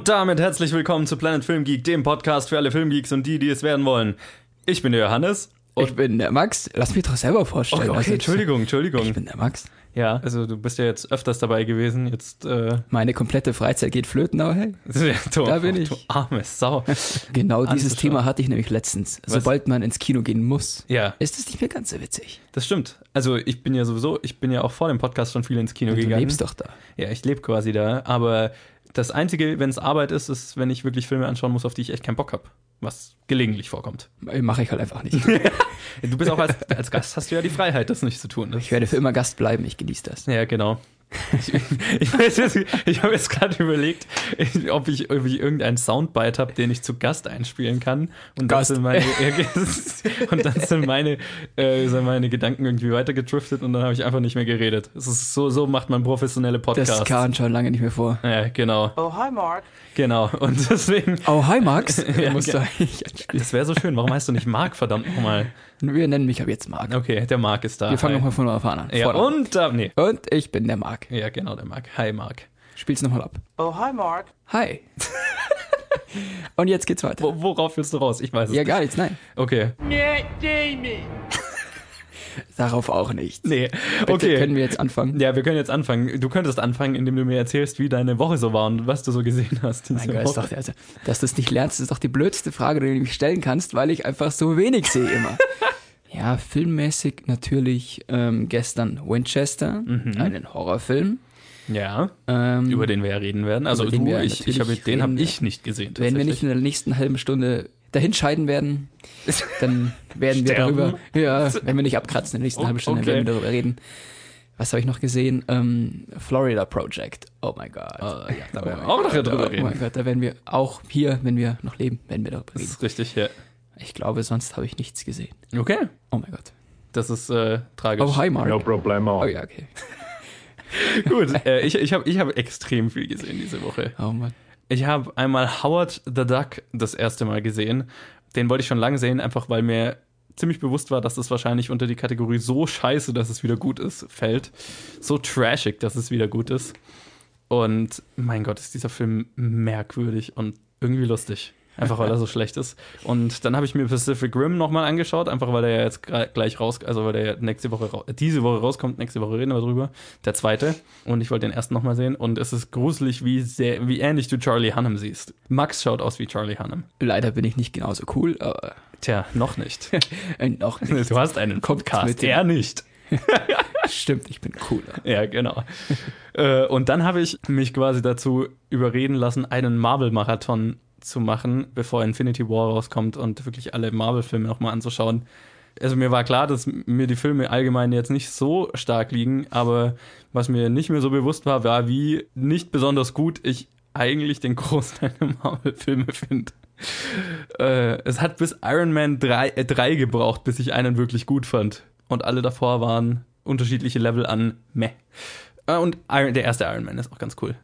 Und damit herzlich willkommen zu Planet Film Geek, dem Podcast für alle Filmgeeks und die, die es werden wollen. Ich bin der Johannes. Ich bin der Max. Lass mich doch selber vorstellen. Okay, Also, Entschuldigung, Entschuldigung. Ich bin der Max. Ja, also du bist ja jetzt öfters dabei gewesen. Jetzt, äh, Meine komplette Freizeit geht flöten, aber hey, du, Da bin oh, ich. Du arme Sau. genau dieses. Thema hatte ich nämlich letztens. Sobald man ins Kino gehen muss, Ja, ist es nicht mehr ganz so witzig. das stimmt. Also ich bin ja sowieso, ich bin ja auch vor dem Podcast schon viel ins Kino Du gegangen. lebst doch da. Ja, ich lebe quasi da, aber das Einzige, wenn es Arbeit ist, ist, wenn ich wirklich Filme anschauen muss, auf die ich echt keinen Bock habe. Was gelegentlich vorkommt. Mache ich halt einfach nicht. Du bist auch als, als Gast, hast du ja die Freiheit, das nicht zu tun. Das Ich werde für immer Gast bleiben, ich genieße das. Ja, genau. Ich, ich, jetzt- ich habe jetzt gerade überlegt, ob ich, ob ich irgendeinen Soundbite habe, den ich zu Gast einspielen kann. Und Gast. dann sind meine, und dann sind meine, äh, sind meine Gedanken irgendwie weitergedriftet und dann habe ich einfach nicht mehr geredet. Es ist so, so macht man professionelle Podcasts. Das kam schon lange nicht mehr vor. Ja, genau, Oh, hi, Mark. Genau. Und deswegen, Oh, hi Max. Ja, das wäre so schön. Warum heißt du nicht Marc, verdammt nochmal? Wir nennen mich ab jetzt Marc. Okay, der Marc ist da. Wir fangen nochmal von vorne an. Ja, und da, nee. und ich bin der Marc. Ja, genau, der Marc. Hi, Marc. Spiel's nochmal ab. Oh, hi, Mark. Hi. und jetzt geht's weiter. Wo, worauf willst du raus? Ich weiß es Ja, nicht. gar nichts, nein. Okay. Darauf auch nicht. Nee. Bitte, Okay. Können wir jetzt anfangen? Ja, wir können jetzt anfangen. Du könntest anfangen, indem du mir erzählst, wie deine Woche so war und was du so gesehen hast. Mein Gott, doch, also, dass du es nicht lernst, ist doch die blödste Frage, die du mich stellen kannst, weil ich einfach so wenig sehe immer. ja, filmmäßig natürlich ähm, gestern Winchester, einen Horrorfilm. ja, Ähm, über den wir ja reden werden. Also du, ich, ich hab, den habe ich nicht gesehen. wenn wir nicht in der nächsten halben Stunde dahin scheiden werden, dann werden wir darüber, ja, wenn wir nicht abkratzen in der nächsten Oh, halben Stunde, okay. werden wir darüber reden. Was habe ich noch gesehen? Ähm, Florida Project. Oh mein Gott. tatsächlich. ja, da Oh werden wir mein auch noch drüber Oh reden. mein Gott, da werden wir auch hier, wenn wir noch leben, werden wir darüber Das reden. ist richtig, ja. Ich glaube, sonst habe ich nichts gesehen. Okay. Oh mein Gott. Das ist äh, tragisch. Oh, hi Mark. No problemo. Oh ja, okay. Gut. äh, ich ich habe ich hab extrem viel gesehen diese Woche. Oh Mann. Ich habe einmal Howard the Duck das erste Mal gesehen. Den wollte ich schon lange sehen, einfach weil mir ziemlich bewusst war, dass das wahrscheinlich unter die Kategorie so scheiße, dass es wieder gut ist, fällt. So trashig, dass es wieder gut ist. Und mein Gott, ist dieser Film merkwürdig und irgendwie lustig. Einfach weil er so schlecht ist. Und dann habe ich mir Pacific Rim nochmal angeschaut, einfach weil der ja jetzt gleich raus, also weil der nächste Woche, diese Woche rauskommt, nächste Woche reden wir drüber. Der zweite. Und ich wollte den ersten nochmal sehen. Und es ist gruselig, wie sehr, wie ähnlich du Charlie Hunnam siehst. Max schaut aus wie Charlie Hunnam. Leider bin ich nicht genauso cool, aber Tja, noch nicht. äh, noch nicht. Du hast einen Podcast, mit er nicht. Stimmt, ich bin cooler. Ja, genau. äh, und dann habe ich mich quasi dazu überreden lassen, einen Marvel-Marathon zu machen, bevor Infinity War rauskommt und wirklich alle Marvel-Filme nochmal anzuschauen. Also mir war klar, dass mir die Filme allgemein jetzt nicht so stark liegen, aber was mir nicht mehr so bewusst war, war, wie nicht besonders gut ich eigentlich den Großteil der Marvel-Filme finde. Äh, es hat bis Iron Man 3, äh, 3 gebraucht, bis ich einen wirklich gut fand. Und alle davor waren unterschiedliche Level an meh. Äh, und Iron, der erste Iron Man ist auch ganz cool.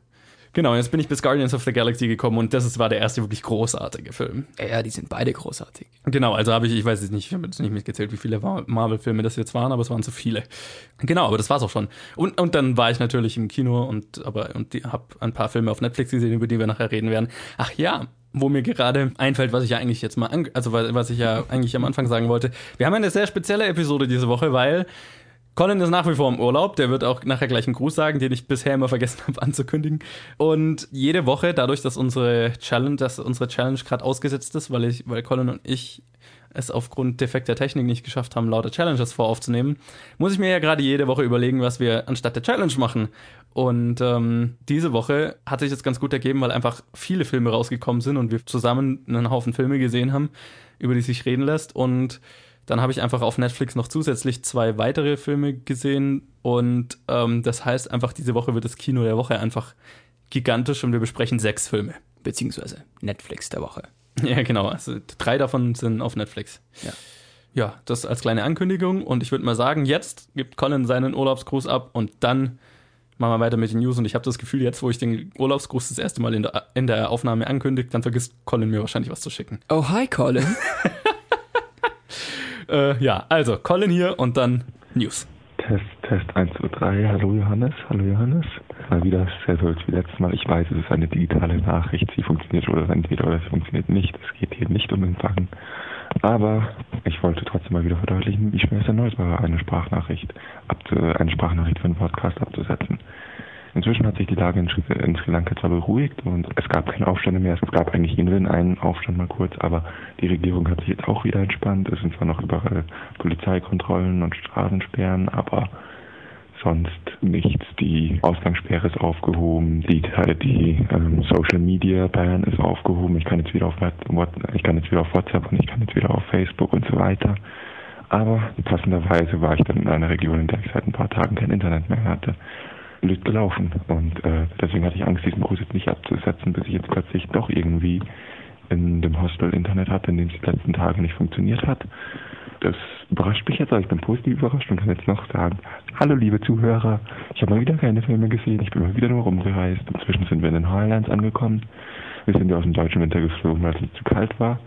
Genau, jetzt bin ich bis Guardians of the Galaxy gekommen und das war der erste wirklich großartige Film. Ja, die sind beide großartig. Genau, also habe ich, ich weiß jetzt nicht, ich habe jetzt nicht mitgezählt, wie viele Mar- Marvel-Filme das jetzt waren, aber es waren zu viele. Genau, aber das war's auch schon. Und, und dann war ich natürlich im Kino und aber und habe ein paar Filme auf Netflix gesehen, über die wir nachher reden werden. Ach ja, wo mir gerade einfällt, was ich ja eigentlich jetzt mal, an, also wa- was ich ja eigentlich am Anfang sagen wollte. Wir haben eine sehr spezielle Episode diese Woche, weil Colin ist nach wie vor im Urlaub. Der wird auch nachher gleich einen Gruß sagen, den ich bisher immer vergessen habe anzukündigen. Und jede Woche, dadurch, dass unsere Challenge, dass unsere Challenge gerade ausgesetzt ist, weil ich, weil Colin und ich es aufgrund defekter Technik nicht geschafft haben, lauter Challenges voraufzunehmen, muss ich mir ja gerade jede Woche überlegen, was wir anstatt der Challenge machen. Und ähm, diese Woche hat sich das ganz gut ergeben, weil einfach viele Filme rausgekommen sind und wir zusammen einen Haufen Filme gesehen haben, über die sich reden lässt. Und dann habe ich einfach auf Netflix noch zusätzlich zwei weitere Filme gesehen. Und ähm, das heißt einfach, diese Woche wird das Kino der Woche einfach gigantisch und wir besprechen sechs Filme. Beziehungsweise Netflix der Woche. Ja, genau. Also drei davon sind auf Netflix. Ja. Ja, das als kleine Ankündigung. Und ich würde mal sagen, jetzt gibt Colin seinen Urlaubsgruß ab und dann machen wir weiter mit den News. Und ich habe das Gefühl, jetzt, wo ich den Urlaubsgruß das erste Mal in der, in der Aufnahme ankündige, dann vergisst Colin mir wahrscheinlich was zu schicken. Oh, hi Colin. Äh, ja, also Colin hier und dann News. Test, Test 1, 2, 3. Hallo Johannes, hallo Johannes. Mal wieder sehr so wie letztes Mal. Ich weiß, es ist eine digitale Nachricht. Sie funktioniert oder entweder oder sie funktioniert nicht. Es geht hier nicht um Empfang. Aber ich wollte trotzdem mal wieder verdeutlichen, wie schwer es erneut war, eine Sprachnachricht, eine Sprachnachricht für einen Podcast abzusetzen. Inzwischen hat sich die Lage in Sri, in Sri Lanka zwar beruhigt und es gab keine Aufstände mehr. Es gab eigentlich in einen Aufstand mal kurz, aber die Regierung hat sich jetzt auch wieder entspannt. Es sind zwar noch überall Polizeikontrollen und Straßensperren, aber sonst nichts. Die Ausgangssperre ist aufgehoben, die, die ähm, Social Media Ban ist aufgehoben. Ich kann jetzt wieder auf ich kann jetzt wieder auf WhatsApp und ich kann jetzt wieder auf Facebook und so weiter. Aber passenderweise war ich dann in einer Region, in der ich seit ein paar Tagen kein Internet mehr hatte blöd gelaufen. Und äh, deswegen hatte ich Angst, diesen Kurs jetzt nicht abzusetzen, bis ich jetzt plötzlich doch irgendwie in dem Hostel Internet hatte, in dem es die letzten Tage nicht funktioniert hat. Das überrascht mich jetzt, aber ich bin positiv überrascht und kann jetzt noch sagen, hallo liebe Zuhörer, ich habe mal wieder keine Filme gesehen, ich bin mal wieder nur rumgereist. Inzwischen sind wir in den Highlands angekommen. Wir sind ja aus dem deutschen Winter geflogen, weil es zu kalt war.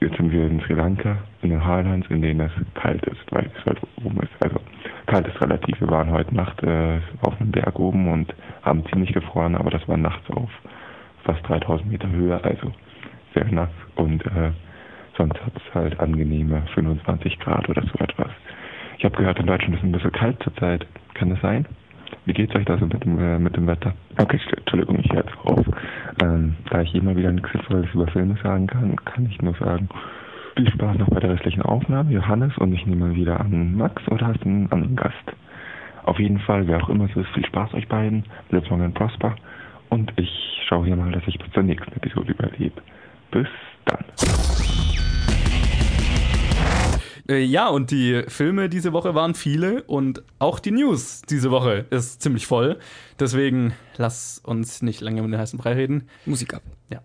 Jetzt sind wir in Sri Lanka, in den Highlands, in denen es kalt ist, weil es halt oben ist. Also kalt ist relativ. Wir waren heute Nacht äh, einem Berg oben und haben ziemlich gefroren, aber das war nachts auf fast 3000 Meter Höhe, also sehr nass. Und äh, sonst hat es halt angenehme 25 Grad oder so etwas. Ich habe gehört, in Deutschland ist es ein bisschen kalt zurzeit. Kann das sein? Wie geht's euch da so mit dem, äh, mit dem Wetter? Okay, Entschuldigung, ich höre jetzt auf. Ähm, da ich immer wieder nichts Sinnvolles über Filme sagen kann, kann ich nur sagen, viel Spaß noch bei der restlichen Aufnahme, Johannes, und ich nehme mal wieder an Max oder hast du einen anderen Gast? Auf jeden Fall, wer auch immer es ist, viel Spaß euch beiden, live long and prosper, und ich schaue hier mal, dass ich bis zur nächsten Episode überlebe. Bis dann. Äh, ja, und die Filme diese Woche waren viele und auch die News diese Woche ist ziemlich voll. Deswegen lass uns nicht lange um den heißen Brei reden. Musik ab. Ja.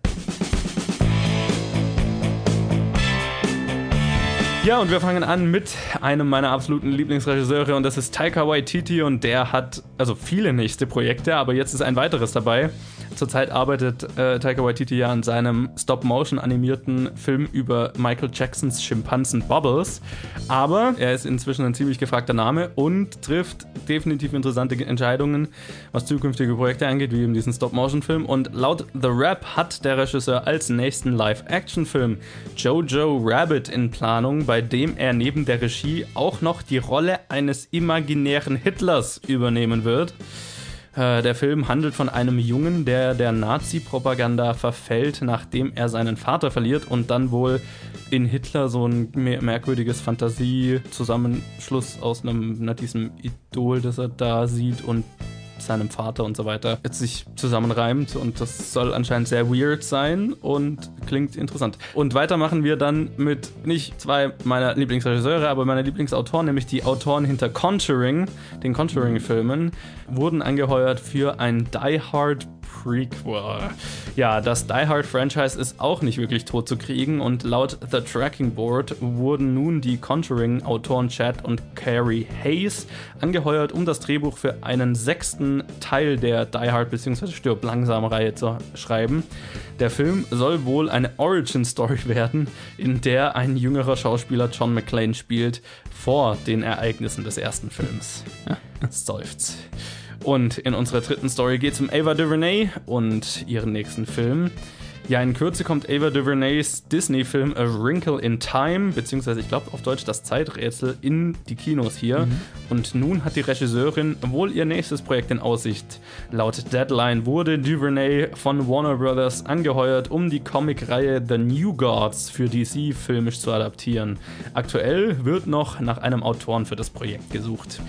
Ja, und wir fangen an mit einem meiner absoluten Lieblingsregisseure und das ist Taika Waititi und der hat also viele nächste Projekte, aber jetzt ist ein weiteres dabei. Zurzeit arbeitet äh, Taika Waititi ja an seinem Stop-Motion animierten Film über Michael Jacksons Schimpansen Bubbles. Aber er ist inzwischen ein ziemlich gefragter Name und trifft definitiv interessante Entscheidungen, was zukünftige Projekte angeht, wie eben diesen Stop-Motion-Film. Und laut The Rap hat der Regisseur als nächsten Live-Action-Film Jojo Rabbit in Planung, bei dem er neben der Regie auch noch die Rolle eines imaginären Hitlers übernehmen wird. Äh, der Film handelt von einem Jungen, der der Nazi-Propaganda verfällt, nachdem er seinen Vater verliert und dann wohl in Hitler so ein merkwürdiges Fantasiezusammenschluss aus einem, diesem Idol, das er da sieht und seinem Vater und so weiter jetzt sich zusammenreimt und das soll anscheinend sehr weird sein und klingt interessant. Und weiter machen wir dann mit nicht zwei meiner Lieblingsregisseure, aber meiner Lieblingsautoren, nämlich die Autoren hinter Conjuring, den Conjuring-Filmen, wurden angeheuert für ein Die Hard Prequel. Ja, das Die Hard Franchise ist auch nicht wirklich tot zu kriegen und laut The Tracking Board wurden nun die Conjuring-Autoren Chad und Carrie Hayes angeheuert, um das Drehbuch für einen sechsten Teil der Die Hard bzw. Stirb langsam Reihe zu schreiben. Der Film soll wohl eine Origin-Story werden, in der ein jüngerer Schauspieler John McClane spielt, vor den Ereignissen des ersten Films. Ja, seufzt. Und in unserer dritten Story geht es um Ava DuVernay und ihren nächsten Film. Ja, in Kürze kommt Ava DuVernays Disney-Film A Wrinkle in Time, beziehungsweise ich glaube auf Deutsch das Zeiträtsel, in die Kinos hier. Mhm. Und nun hat die Regisseurin wohl ihr nächstes Projekt in Aussicht. Laut Deadline wurde DuVernay von Warner Brothers angeheuert, um die Comic-Reihe The New Gods für DC filmisch zu adaptieren. Aktuell wird noch nach einem Autoren für das Projekt gesucht.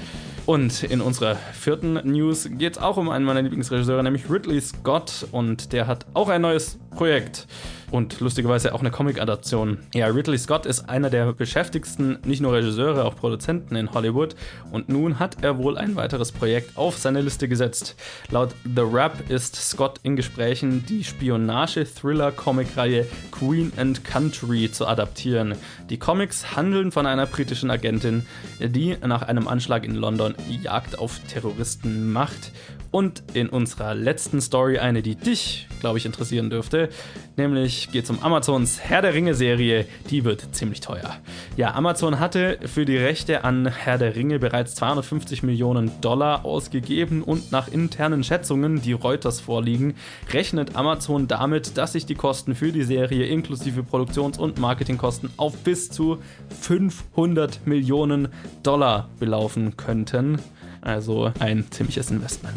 Und in unserer vierten News geht es auch um einen meiner Lieblingsregisseure, nämlich Ridley Scott. Und der hat auch ein neues Projekt und lustigerweise auch eine Comic-Adaption. Ja, Ridley Scott ist einer der beschäftigsten, nicht nur Regisseure, auch Produzenten in Hollywood und nun hat er wohl ein weiteres Projekt auf seine Liste gesetzt. Laut The Rap ist Scott in Gesprächen, die Spionage-Thriller-Comic-Reihe Queen and Country zu adaptieren. Die Comics handeln von einer britischen Agentin, die nach einem Anschlag in London Jagd auf Terroristen macht. Und in unserer letzten Story eine, die dich glaube ich, interessieren dürfte. Nämlich geht es um Amazons Herr der Ringe-Serie. Die wird ziemlich teuer. Ja, Amazon hatte für die Rechte an Herr der Ringe bereits 250 Millionen Dollar ausgegeben und nach internen Schätzungen, die Reuters vorliegen, rechnet Amazon damit, dass sich die Kosten für die Serie inklusive Produktions- und Marketingkosten auf bis zu 500 Millionen Dollar belaufen könnten. Also ein ziemliches Investment.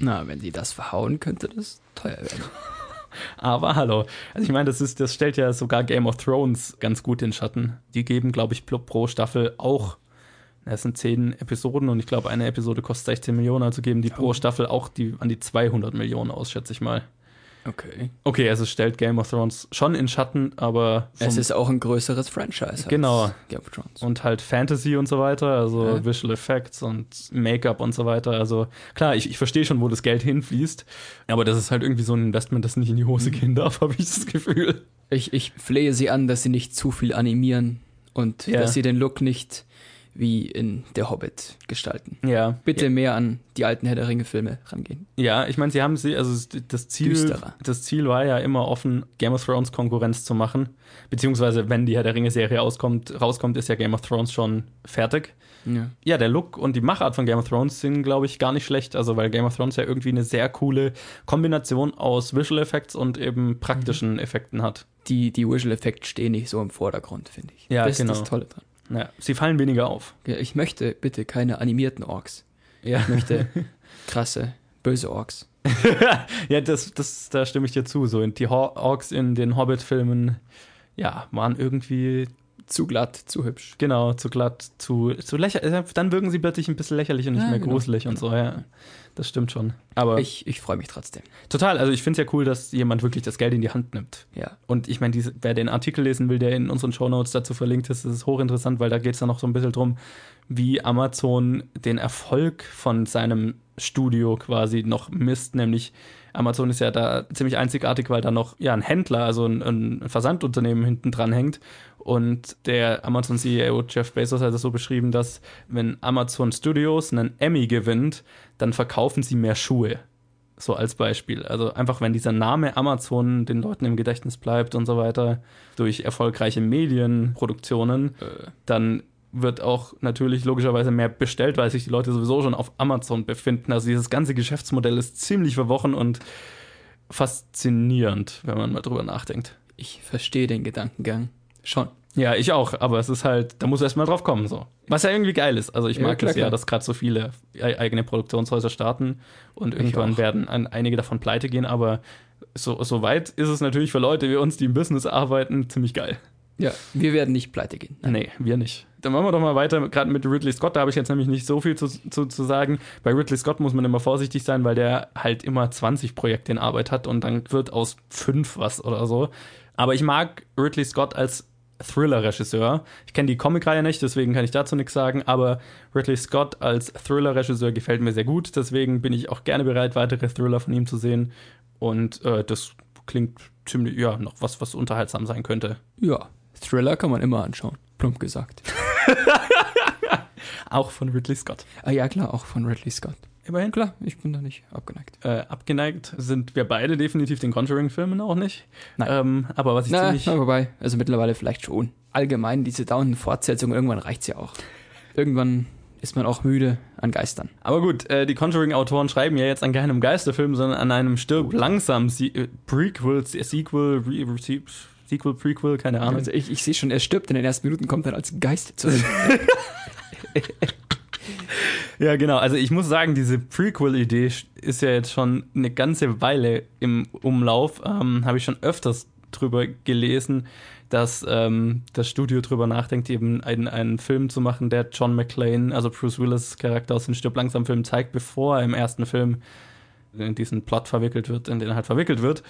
Na, wenn die das verhauen, könnte das teuer werden. Aber hallo. Also ich meine, das ist, das stellt ja sogar Game of Thrones ganz gut in Schatten. Die geben, glaube ich, pro Staffel auch. Es sind zehn Episoden und ich glaube, eine Episode kostet 16 Millionen, also geben die pro Staffel auch die, an die 200 Millionen aus, schätze ich mal. Okay. Okay, also es stellt Game of Thrones schon in Schatten, aber. Es ist auch ein größeres Franchise. Genau. Game of Thrones. und halt Fantasy und so weiter, also Ja. Visual Effects und Make-up und so weiter. Also klar, ich, ich verstehe schon, wo das Geld hinfließt, aber das ist halt irgendwie so ein Investment, das nicht in die Hose gehen darf, habe ich das Gefühl. Ich, ich flehe sie an, dass sie nicht zu viel animieren und Ja. dass sie den Look nicht wie in Der Hobbit gestalten. Ja, Bitte mehr an die alten Herr der Ringe-Filme rangehen. Ja, ich meine, sie haben sie, also das Ziel, Düsterer. das Ziel war ja immer offen, Game of Thrones Konkurrenz zu machen. Beziehungsweise, wenn die Herr der Ringe-Serie auskommt, rauskommt, ist ja Game of Thrones schon fertig. Ja. Ja, der Look und die Machart von Game of Thrones sind, glaube ich, gar nicht schlecht. Also, weil Game of Thrones ja irgendwie eine sehr coole Kombination aus Visual Effects und eben praktischen Effekten hat. Die, die Visual-Effekte stehen nicht so im Vordergrund, finde ich. Ja, das genau. ist das Tolle dran. Ja, sie fallen weniger auf. Ich möchte bitte keine animierten Orks. Ja, Ich möchte krasse, böse Orks. ja das, das, da stimme ich dir zu. So, die Orks in den Hobbit-Filmen, ja, waren irgendwie Zu glatt, zu hübsch. Genau, zu glatt, zu, zu lächerlich. Dann wirken sie plötzlich ein bisschen lächerlich und nicht Ja, mehr genau. gruselig und so, ja. Das stimmt schon. Aber Ich, ich freue mich trotzdem. total, also ich finde es ja cool, dass jemand wirklich das Geld in die Hand nimmt. Ja. Und ich meine, wer den Artikel lesen will, der in unseren Shownotes dazu verlinkt ist, das ist hochinteressant, weil da geht es dann noch so ein bisschen drum, wie Amazon den Erfolg von seinem Studio quasi noch misst, nämlich Amazon ist ja da ziemlich einzigartig, weil da noch ja, ein Händler, also ein, ein Versandunternehmen hinten dran hängt. Und der Amazon-CEO Jeff Bezos hat es so beschrieben, dass wenn Amazon Studios einen Emmy gewinnt, dann verkaufen sie mehr Schuhe. So als Beispiel. Also einfach, wenn dieser Name Amazon den Leuten im Gedächtnis bleibt und so weiter, durch erfolgreiche Medienproduktionen, dann wird auch natürlich logischerweise mehr bestellt, weil sich die Leute sowieso schon auf Amazon befinden. Also dieses ganze Geschäftsmodell ist ziemlich verworren und faszinierend, wenn man mal drüber nachdenkt. Ich verstehe den Gedankengang schon. Ja, ich auch, aber es ist halt, da muss erst mal drauf kommen, so. Was ja irgendwie geil ist. Also ich Ja, mag klar, das ja, dass gerade so viele eigene Produktionshäuser starten und irgendwann werden ein, einige davon pleite gehen, aber so, so weit ist es natürlich für Leute wie uns, die im Business arbeiten, ziemlich geil. Ja, wir werden nicht pleite gehen. Nee, wir nicht. Dann machen wir doch mal weiter, gerade mit Ridley Scott. Da habe ich jetzt nämlich nicht so viel zu, zu, zu sagen. Bei Ridley Scott muss man immer vorsichtig sein, weil der halt immer 20 Projekte in Arbeit hat und dann wird aus fünf was oder so. Aber ich mag Ridley Scott als Thriller-Regisseur. Ich kenne die Comicreihe nicht, deswegen kann ich dazu nichts sagen, aber Ridley Scott als Thriller-Regisseur gefällt mir sehr gut. Deswegen bin ich auch gerne bereit, weitere Thriller von ihm zu sehen. Und äh, das klingt ziemlich, ja, noch was, was unterhaltsam sein könnte. Ja, Thriller kann man immer anschauen. Plump gesagt. Auch von Ridley Scott. Ah ja, klar, auch von Ridley Scott. Immerhin. Klar, ich bin da nicht abgeneigt. Äh, abgeneigt sind wir beide definitiv den Conjuring-Filmen auch nicht. Nein. Ähm, aber was ich Na, ziemlich. na, wobei, also mittlerweile vielleicht schon. Allgemein, diese dauernden Fortsetzungen, irgendwann reicht's ja auch. Irgendwann ist man auch müde an Geistern. Aber gut, äh, die Conjuring-Autoren schreiben ja jetzt an keinem Geisterfilm, sondern an einem Stirb langsam Sie äh, Prequel, Sequel, Re Re Sequel, Prequel, keine Ahnung. Also ich, ich sehe schon, er stirbt in den ersten Minuten, kommt dann als Geist zurück. Ja, genau. Also ich muss sagen, diese Prequel-Idee ist ja jetzt schon eine ganze Weile im Umlauf. Ähm, Habe ich schon öfters drüber gelesen, dass ähm, das Studio drüber nachdenkt, eben einen, einen Film zu machen, der John McClane, also Bruce Willis Charakter aus dem Stirb langsam Film zeigt, bevor er im ersten Film in diesen Plot verwickelt wird, in den er halt verwickelt wird.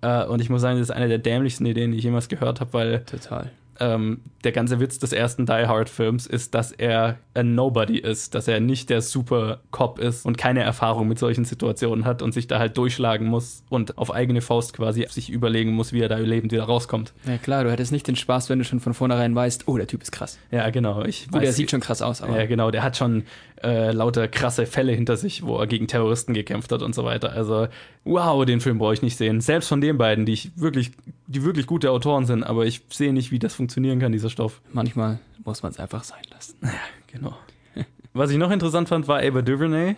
Äh, und ich muss sagen, das ist eine der dämlichsten Ideen, die ich jemals gehört habe, weil Total. Ähm, der ganze Witz des ersten Die Hard Films ist, dass er ein Nobody ist, dass er nicht der Super Cop ist und keine Erfahrung mit solchen Situationen hat und sich da halt durchschlagen muss und auf eigene Faust quasi sich überlegen muss, wie er da lebend wieder rauskommt. Ja klar, du hättest nicht den Spaß, wenn du schon von vornherein weißt, oh, der Typ ist krass. Ja, genau. Ich Gut, der sieht schon krass aus, aber. Ja, genau. Der hat schon äh, lauter krasse Fälle hinter sich, wo er gegen Terroristen gekämpft hat und so weiter. Also, wow, den Film brauche ich nicht sehen. Selbst von den beiden, die ich wirklich, die wirklich gute Autoren sind, aber ich sehe nicht, wie das funktionieren kann, dieser Stoff. Manchmal muss man es einfach sein lassen. Ja, genau. Was ich noch interessant fand, war Ava DuVernay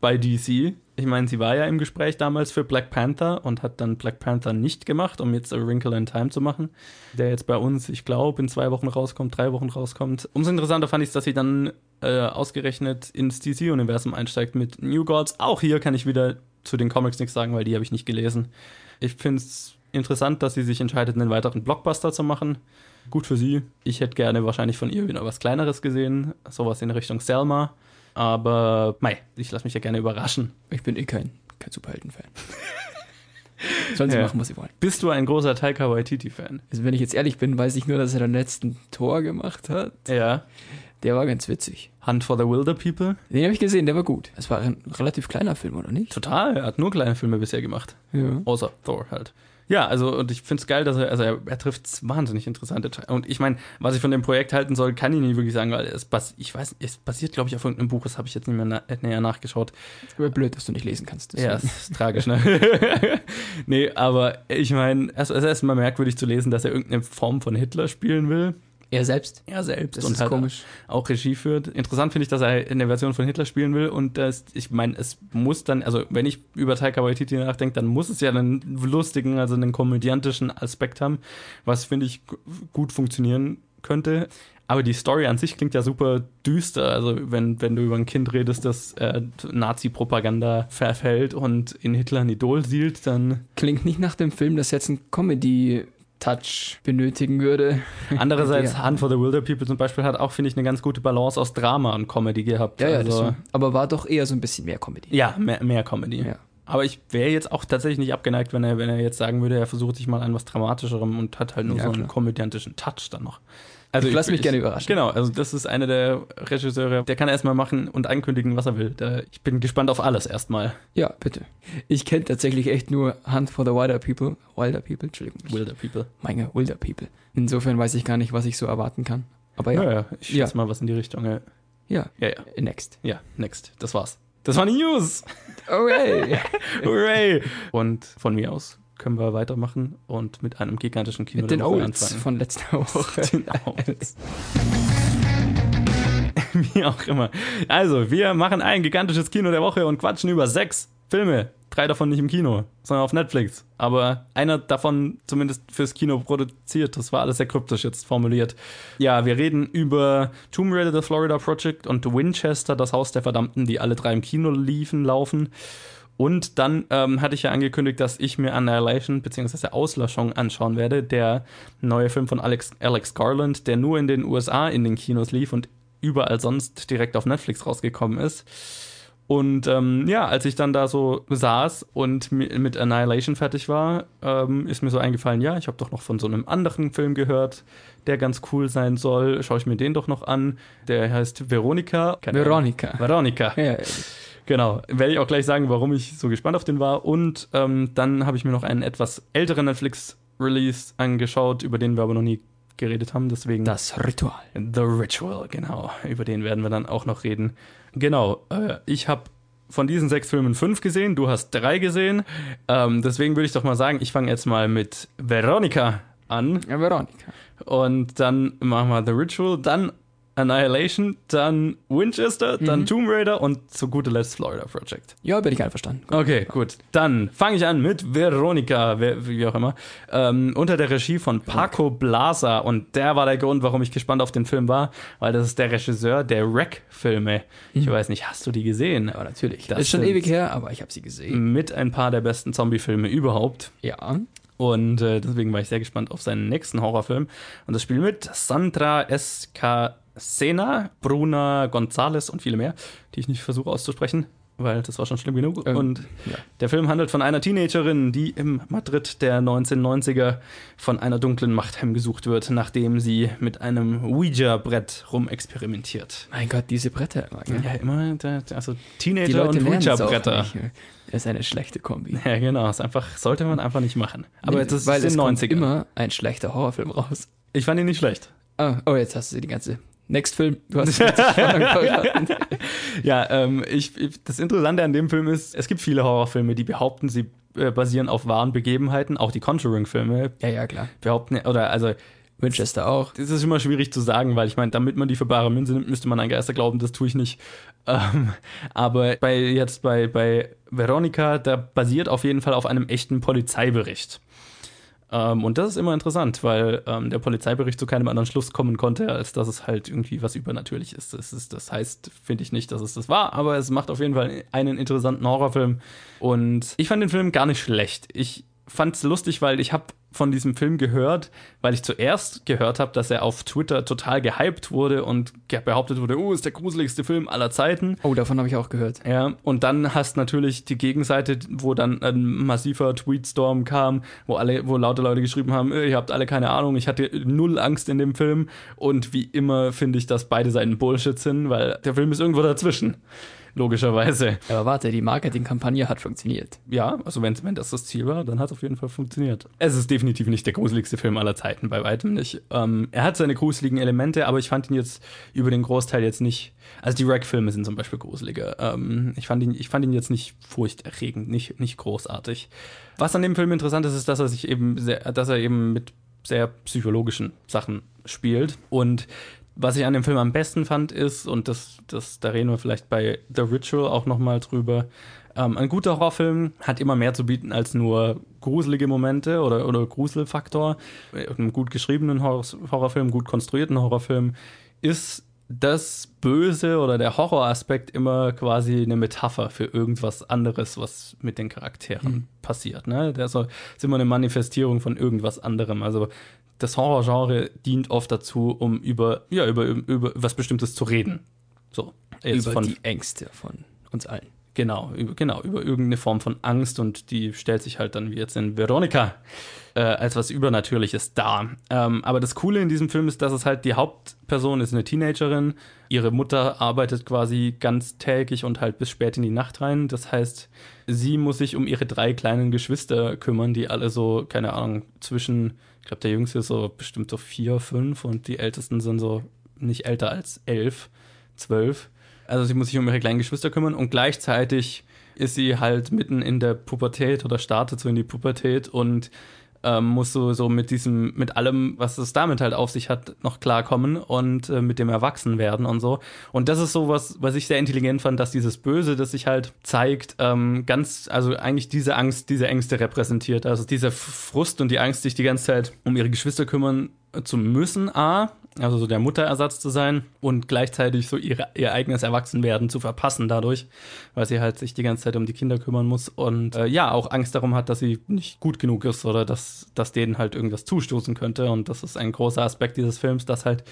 bei DC. Ich meine, sie war ja im Gespräch damals für Black Panther und hat dann Black Panther nicht gemacht, um jetzt A Wrinkle in Time zu machen, der jetzt bei uns, ich glaube, in zwei Wochen rauskommt, drei Wochen rauskommt. Umso interessanter fand ich dass sie dann äh, ausgerechnet ins DC-Universum einsteigt mit New Gods. Auch hier kann ich wieder zu den Comics nichts sagen, weil die habe ich nicht gelesen. Ich finde es interessant, dass sie sich entscheidet, einen weiteren Blockbuster zu machen. Gut für sie. Ich hätte gerne wahrscheinlich von ihr wieder was Kleineres gesehen, sowas in Richtung Selma. Aber mei, ich lasse mich ja gerne überraschen. Ich bin eh kein, kein Superhelden-Fan. Sollen sie Ja. machen, was sie wollen. Bist du ein großer Taika Waititi-Fan? Also, wenn ich jetzt ehrlich bin, weiß ich nur, dass er den letzten Tor gemacht hat. Ja. Der war ganz witzig. Hunt for the Wilder People? Den habe ich gesehen, der war gut. Es war ein relativ kleiner Film, oder nicht? Total. Er hat nur kleine Filme bisher gemacht. Ja. Außer Thor halt. Ja, also und ich finde es geil, dass er, also er, er trifft wahnsinnig interessante Te- Und ich meine, was ich von dem Projekt halten soll, kann ich nicht wirklich sagen, weil es bas ich weiß, es basiert, glaube ich, auf irgendeinem Buch, das habe ich jetzt nicht mehr na näher nachgeschaut. Aber blöd, dass du nicht lesen kannst. Ja, deswegen. es ist tragisch, ne? nee, aber ich meine, es ist erstmal merkwürdig zu lesen, dass er irgendeine Form von Hitler spielen will. Er selbst? Er selbst Das und ist halt komisch. auch Regie führt. Interessant finde ich, dass er in der Version von Hitler spielen will und das, ich meine, es muss dann, also wenn ich über Taika Waititi nachdenke, dann muss es ja einen lustigen, also einen komödiantischen Aspekt haben, was finde ich gu- gut funktionieren könnte. Aber die Story an sich klingt ja super düster. Also wenn, wenn du über ein Kind redest, das äh, Nazi-Propaganda verfällt und in Hitler ein Idol sieht, dann Klingt nicht nach dem Film, das jetzt ein Comedy-Touch benötigen würde. andererseits Ja. Hunt for the Wilder People zum Beispiel hat auch, finde ich, eine ganz gute Balance aus Drama und Comedy gehabt. Ja, ja, also, aber war doch eher so ein bisschen mehr Comedy. Ja, mehr, mehr Comedy. Ja. Aber ich wäre jetzt auch tatsächlich nicht abgeneigt, wenn er, wenn er jetzt sagen würde, er versucht sich mal an was Dramatischerem und hat halt nur Ja, so einen klar. komödiantischen Touch dann noch. Ich lass mich gerne überraschen. Genau, also das ist einer der Regisseure, der kann erstmal machen und ankündigen, was er will. Der, ich bin gespannt auf alles erstmal. Ja, bitte. Ich kenne tatsächlich echt nur Hunt for the Wilder People. Wilder People, Entschuldigung. Wilder People. Meine Wilder People. Insofern weiß ich gar nicht, was ich so erwarten kann. Aber Ja, ja, ja, ich Ja. schätze mal was in die Richtung. Ja, ja, ja, ja. next. ja next. Das war's. Das waren die News. Okay. Hooray! Und von mir aus können wir weitermachen und mit einem gigantischen Kino Mit den der Woche Olds anfangen. von letzter Woche. Den Olds. Wie auch immer. Also, wir machen ein gigantisches Kino der Woche und quatschen über sechs Filme. Drei davon nicht im Kino, sondern auf Netflix. Aber einer davon zumindest fürs Kino produziert. Das war alles sehr kryptisch jetzt formuliert. Ja, wir reden über Tomb Raider, The Florida Project und Winchester, das Haus der Verdammten, die alle drei im Kino liefen, laufen. Und dann ähm, hatte ich ja angekündigt, dass ich mir Annihilation bzw. Auslöschung anschauen werde. Der neue Film von Alex, Alex Garland, der nur in den USA in den Kinos lief und überall sonst direkt auf Netflix rausgekommen ist. Und ähm, ja, als ich dann da so saß und mi- mit Annihilation fertig war, ähm, ist mir so eingefallen, ja, ich habe doch noch von so einem anderen Film gehört, der ganz cool sein soll. Schaue ich mir den doch noch an. Der heißt Ahnung. Veronica. Veronica. Ja, ja. Genau, werde ich auch gleich sagen, warum ich so gespannt auf den war. Und ähm, dann habe ich mir noch einen etwas älteren Netflix-Release angeschaut, über den wir aber noch nie geredet haben. Deswegen Das Ritual. The Ritual, genau. Über den werden wir dann auch noch reden. Genau, äh, ich habe von diesen sechs Filmen fünf gesehen, du hast drei gesehen. Ähm, deswegen würde ich doch mal sagen, ich fange jetzt mal mit Veronica an. Ja, Veronica. Und dann machen wir The Ritual, dann Annihilation, dann Winchester, dann Tomb Raider und zu guter Letzt Florida Project. Ja, bin ich einverstanden. Okay, gut. Dann fange ich an mit Veronica, wie auch immer, ähm, unter der Regie von Paco Blasa. Und der war der Grund, warum ich gespannt auf den Film war, weil das ist der Regisseur der Wreck-Filme. Ich weiß nicht, hast du die gesehen? Aber natürlich. Das ist schon ewig her, aber ich habe sie gesehen. Mit ein paar der besten Zombie-Filme überhaupt. Ja. Und äh, deswegen war ich sehr gespannt auf seinen nächsten Horrorfilm. Und das Spiel mit Sandra Escacena, Bruna González und viele mehr, die ich nicht versuche auszusprechen. weil das war schon schlimm genug. Ähm, und ja. der Film handelt von einer Teenagerin, die im Madrid der 1990er von einer dunklen Macht heimgesucht wird, nachdem sie mit einem Ouija-Brett rumexperimentiert. Mein Gott, diese Bretter gell? Ja, immer, der- also Teenager und Ouija-Bretter. nicht. Das ist eine schlechte Kombi. Ja, genau. Ist einfach, sollte man einfach nicht machen. Aber Nee, das ist weil in es den kommt 90ern. immer ein schlechter Horrorfilm raus. Ich fand ihn nicht schlecht. Ah, oh, jetzt hast du die ganze. Next Film. Du hast. Ja, ähm, ich, ich, das Interessante an dem Film ist, es gibt viele Horrorfilme, die behaupten, sie äh, basieren auf wahren Begebenheiten. Auch die Conjuring-Filme Ja, ja, klar. behaupten, oder also Winchester auch. Das ist immer schwierig zu sagen, weil ich meine, damit man die für bare Münze nimmt, müsste man an Geister glauben, das tue ich nicht. Ähm, aber bei, jetzt bei, bei Veronica, da basiert auf jeden Fall auf einem echten Polizeibericht. Ähm, und das ist immer interessant, weil ähm, der Polizeibericht zu keinem anderen Schluss kommen konnte, als dass es halt irgendwie was übernatürlich ist. Das, ist, das heißt, finde ich nicht, dass es das war, aber es macht auf jeden Fall einen interessanten Horrorfilm. Und ich fand den Film gar nicht schlecht. Ich fand es lustig, weil ich habe von diesem Film gehört, weil ich zuerst gehört habe, dass er auf Twitter total gehypt wurde und behauptet wurde, oh, ist der gruseligste Film aller Zeiten. Oh, davon habe ich auch gehört. Ja, und dann hast natürlich die Gegenseite, wo dann ein massiver Tweetstorm kam, wo alle, wo laute Leute geschrieben haben, "Äh, ihr habt alle keine Ahnung, ich hatte null Angst in dem Film. Und wie immer finde ich, dass beide Seiten Bullshit sind, weil der Film ist irgendwo dazwischen. Logischerweise. Aber warte, die Marketingkampagne hat funktioniert. Ja, also wenn, wenn das das Ziel war, dann hat es auf jeden Fall funktioniert. Es ist definitiv nicht der gruseligste Film aller Zeiten, bei weitem nicht. Ähm, er hat seine gruseligen Elemente, aber ich fand ihn jetzt über den Großteil jetzt nicht. Also die Rack-Filme sind zum Beispiel gruseliger. Ähm, ich, fand ihn, ich fand ihn jetzt nicht furchterregend, nicht, nicht großartig. Was an dem Film interessant ist, ist, dass er sich eben sehr, dass er eben mit sehr psychologischen Sachen spielt. Und was ich an dem Film am besten fand, ist, und das, das, da reden wir vielleicht bei The Ritual auch nochmal drüber, ähm, ein guter Horrorfilm hat immer mehr zu bieten als nur gruselige Momente oder, oder Gruselfaktor. Ein gut geschriebenen Horror Horrorfilm, gut konstruierten Horrorfilm ist das Böse oder der Horroraspekt immer quasi eine Metapher für irgendwas anderes, was mit den Charakteren passiert. Ne? Das ist immer eine Manifestierung von irgendwas anderem. Also das Horrorgenre dient oft dazu, um über, ja, über, über was Bestimmtes zu reden. So. Jetzt Über von, die Ängste von uns allen. Genau, über, genau, über irgendeine Form von Angst und die stellt sich halt dann wie jetzt in Veronica äh, als was Übernatürliches dar. Ähm, aber das Coole in diesem Film ist, dass es halt die Hauptperson ist eine Teenagerin. Ihre Mutter arbeitet quasi ganztägig und halt bis spät in die Nacht rein. Das heißt, sie muss sich um ihre drei kleinen Geschwister kümmern, die alle so, keine Ahnung, zwischen, ich glaube, der Jüngste ist so bestimmt so vier, fünf und die Ältesten sind so nicht älter als elf, zwölf. Also sie muss sich um ihre kleinen Geschwister kümmern und gleichzeitig ist sie halt mitten in der Pubertät oder startet so in die Pubertät und ähm, muss so, so mit diesem, mit allem, was es damit halt auf sich hat, noch klarkommen und äh, mit dem Erwachsenwerden und so. Und das ist so was, was ich sehr intelligent fand, dass dieses Böse, das sich halt zeigt, ähm, ganz, also eigentlich diese Angst, diese Ängste repräsentiert. Also dieser Frust und die Angst, sich die ganze Zeit um ihre Geschwister kümmern zu müssen, A, also so der Mutterersatz zu sein und gleichzeitig so ihre, ihr eigenes Erwachsenwerden zu verpassen dadurch, weil sie halt sich die ganze Zeit um die Kinder kümmern muss und äh, ja, auch Angst darum hat, dass sie nicht gut genug ist oder dass, dass denen halt irgendwas zustoßen könnte und das ist ein großer Aspekt dieses Films, dass halt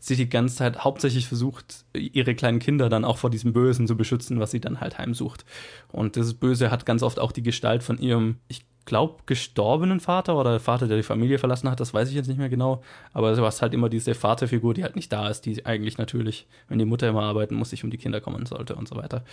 sie die ganze Zeit hauptsächlich versucht, ihre kleinen Kinder dann auch vor diesem Bösen zu beschützen, was sie dann halt heimsucht. Und dieses Böse hat ganz oft auch die Gestalt von ihrem, ich glaube, gestorbenen Vater oder Vater, der die Familie verlassen hat, das weiß ich jetzt nicht mehr genau. Aber du hast halt immer diese Vaterfigur, die halt nicht da ist, die eigentlich natürlich, wenn die Mutter immer arbeiten muss, sich um die Kinder kümmern sollte und so weiter.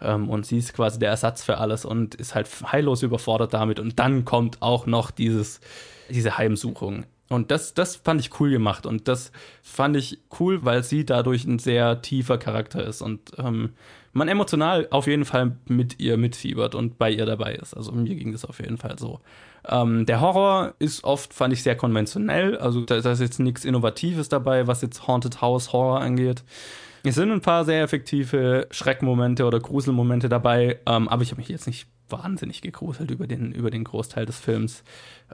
Ähm, und sie ist quasi der Ersatz für alles und ist halt heillos überfordert damit. Und dann kommt auch noch dieses, diese Heimsuchung. Und das, das fand ich cool gemacht. Und das fand ich cool, weil sie dadurch ein sehr tiefer Charakter ist. Und ähm, man emotional auf jeden Fall mit ihr mitfiebert und bei ihr dabei ist. Also mir ging das auf jeden Fall so. Ähm, der Horror ist oft, fand ich, sehr konventionell. Also da, da ist jetzt nichts Innovatives dabei, was jetzt Haunted House Horror angeht. Es sind ein paar sehr effektive Schreckmomente oder Gruselmomente dabei, ähm, aber ich habe mich jetzt nicht wahnsinnig gegruselt über den, über den Großteil des Films.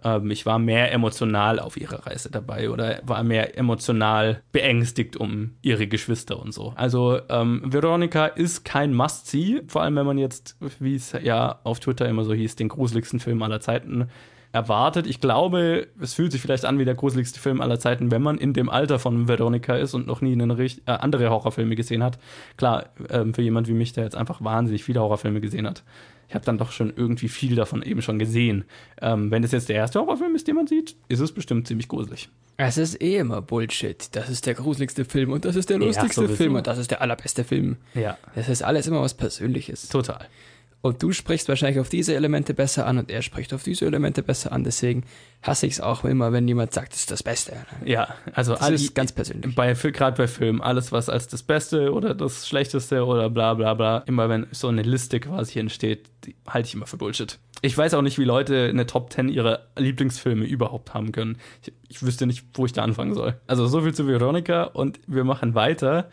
Ähm, ich war mehr emotional auf ihrer Reise dabei oder war mehr emotional beängstigt um ihre Geschwister und so. Also ähm, Veronica ist kein Must-See, vor allem wenn man jetzt, wie es ja auf Twitter immer so hieß, den gruseligsten Film aller Zeiten erwartet. Ich glaube, es fühlt sich vielleicht an wie der gruseligste Film aller Zeiten, wenn man in dem Alter von Veronica ist und noch nie eine, äh, andere Horrorfilme gesehen hat. Klar, ähm, für jemand wie mich, der jetzt einfach wahnsinnig viele Horrorfilme gesehen hat. Ich habe dann doch schon irgendwie viel davon eben schon gesehen. Ähm, wenn es jetzt der erste Horrorfilm ist, den man sieht, ist es bestimmt ziemlich gruselig. Es ist eh immer Bullshit. Das ist der gruseligste Film und das ist der lustigste ja, Film und das ist der allerbeste Film. Ja. Das ist alles immer was Persönliches. Total. Und du sprichst wahrscheinlich auf diese Elemente besser an und er spricht auf diese Elemente besser an. Deswegen hasse ich es auch immer, wenn jemand sagt, das ist das Beste. Ja, also das ist ganz persönlich. Bei, Gerade bei Filmen, alles, was als das Beste oder das Schlechteste oder bla bla bla, immer wenn so eine Liste quasi entsteht, halte ich immer für Bullshit. Ich weiß auch nicht, wie Leute eine Top 10 ihrer Lieblingsfilme überhaupt haben können. Ich, ich wüsste nicht, wo ich da anfangen soll. Also so viel zu Veronica und wir machen weiter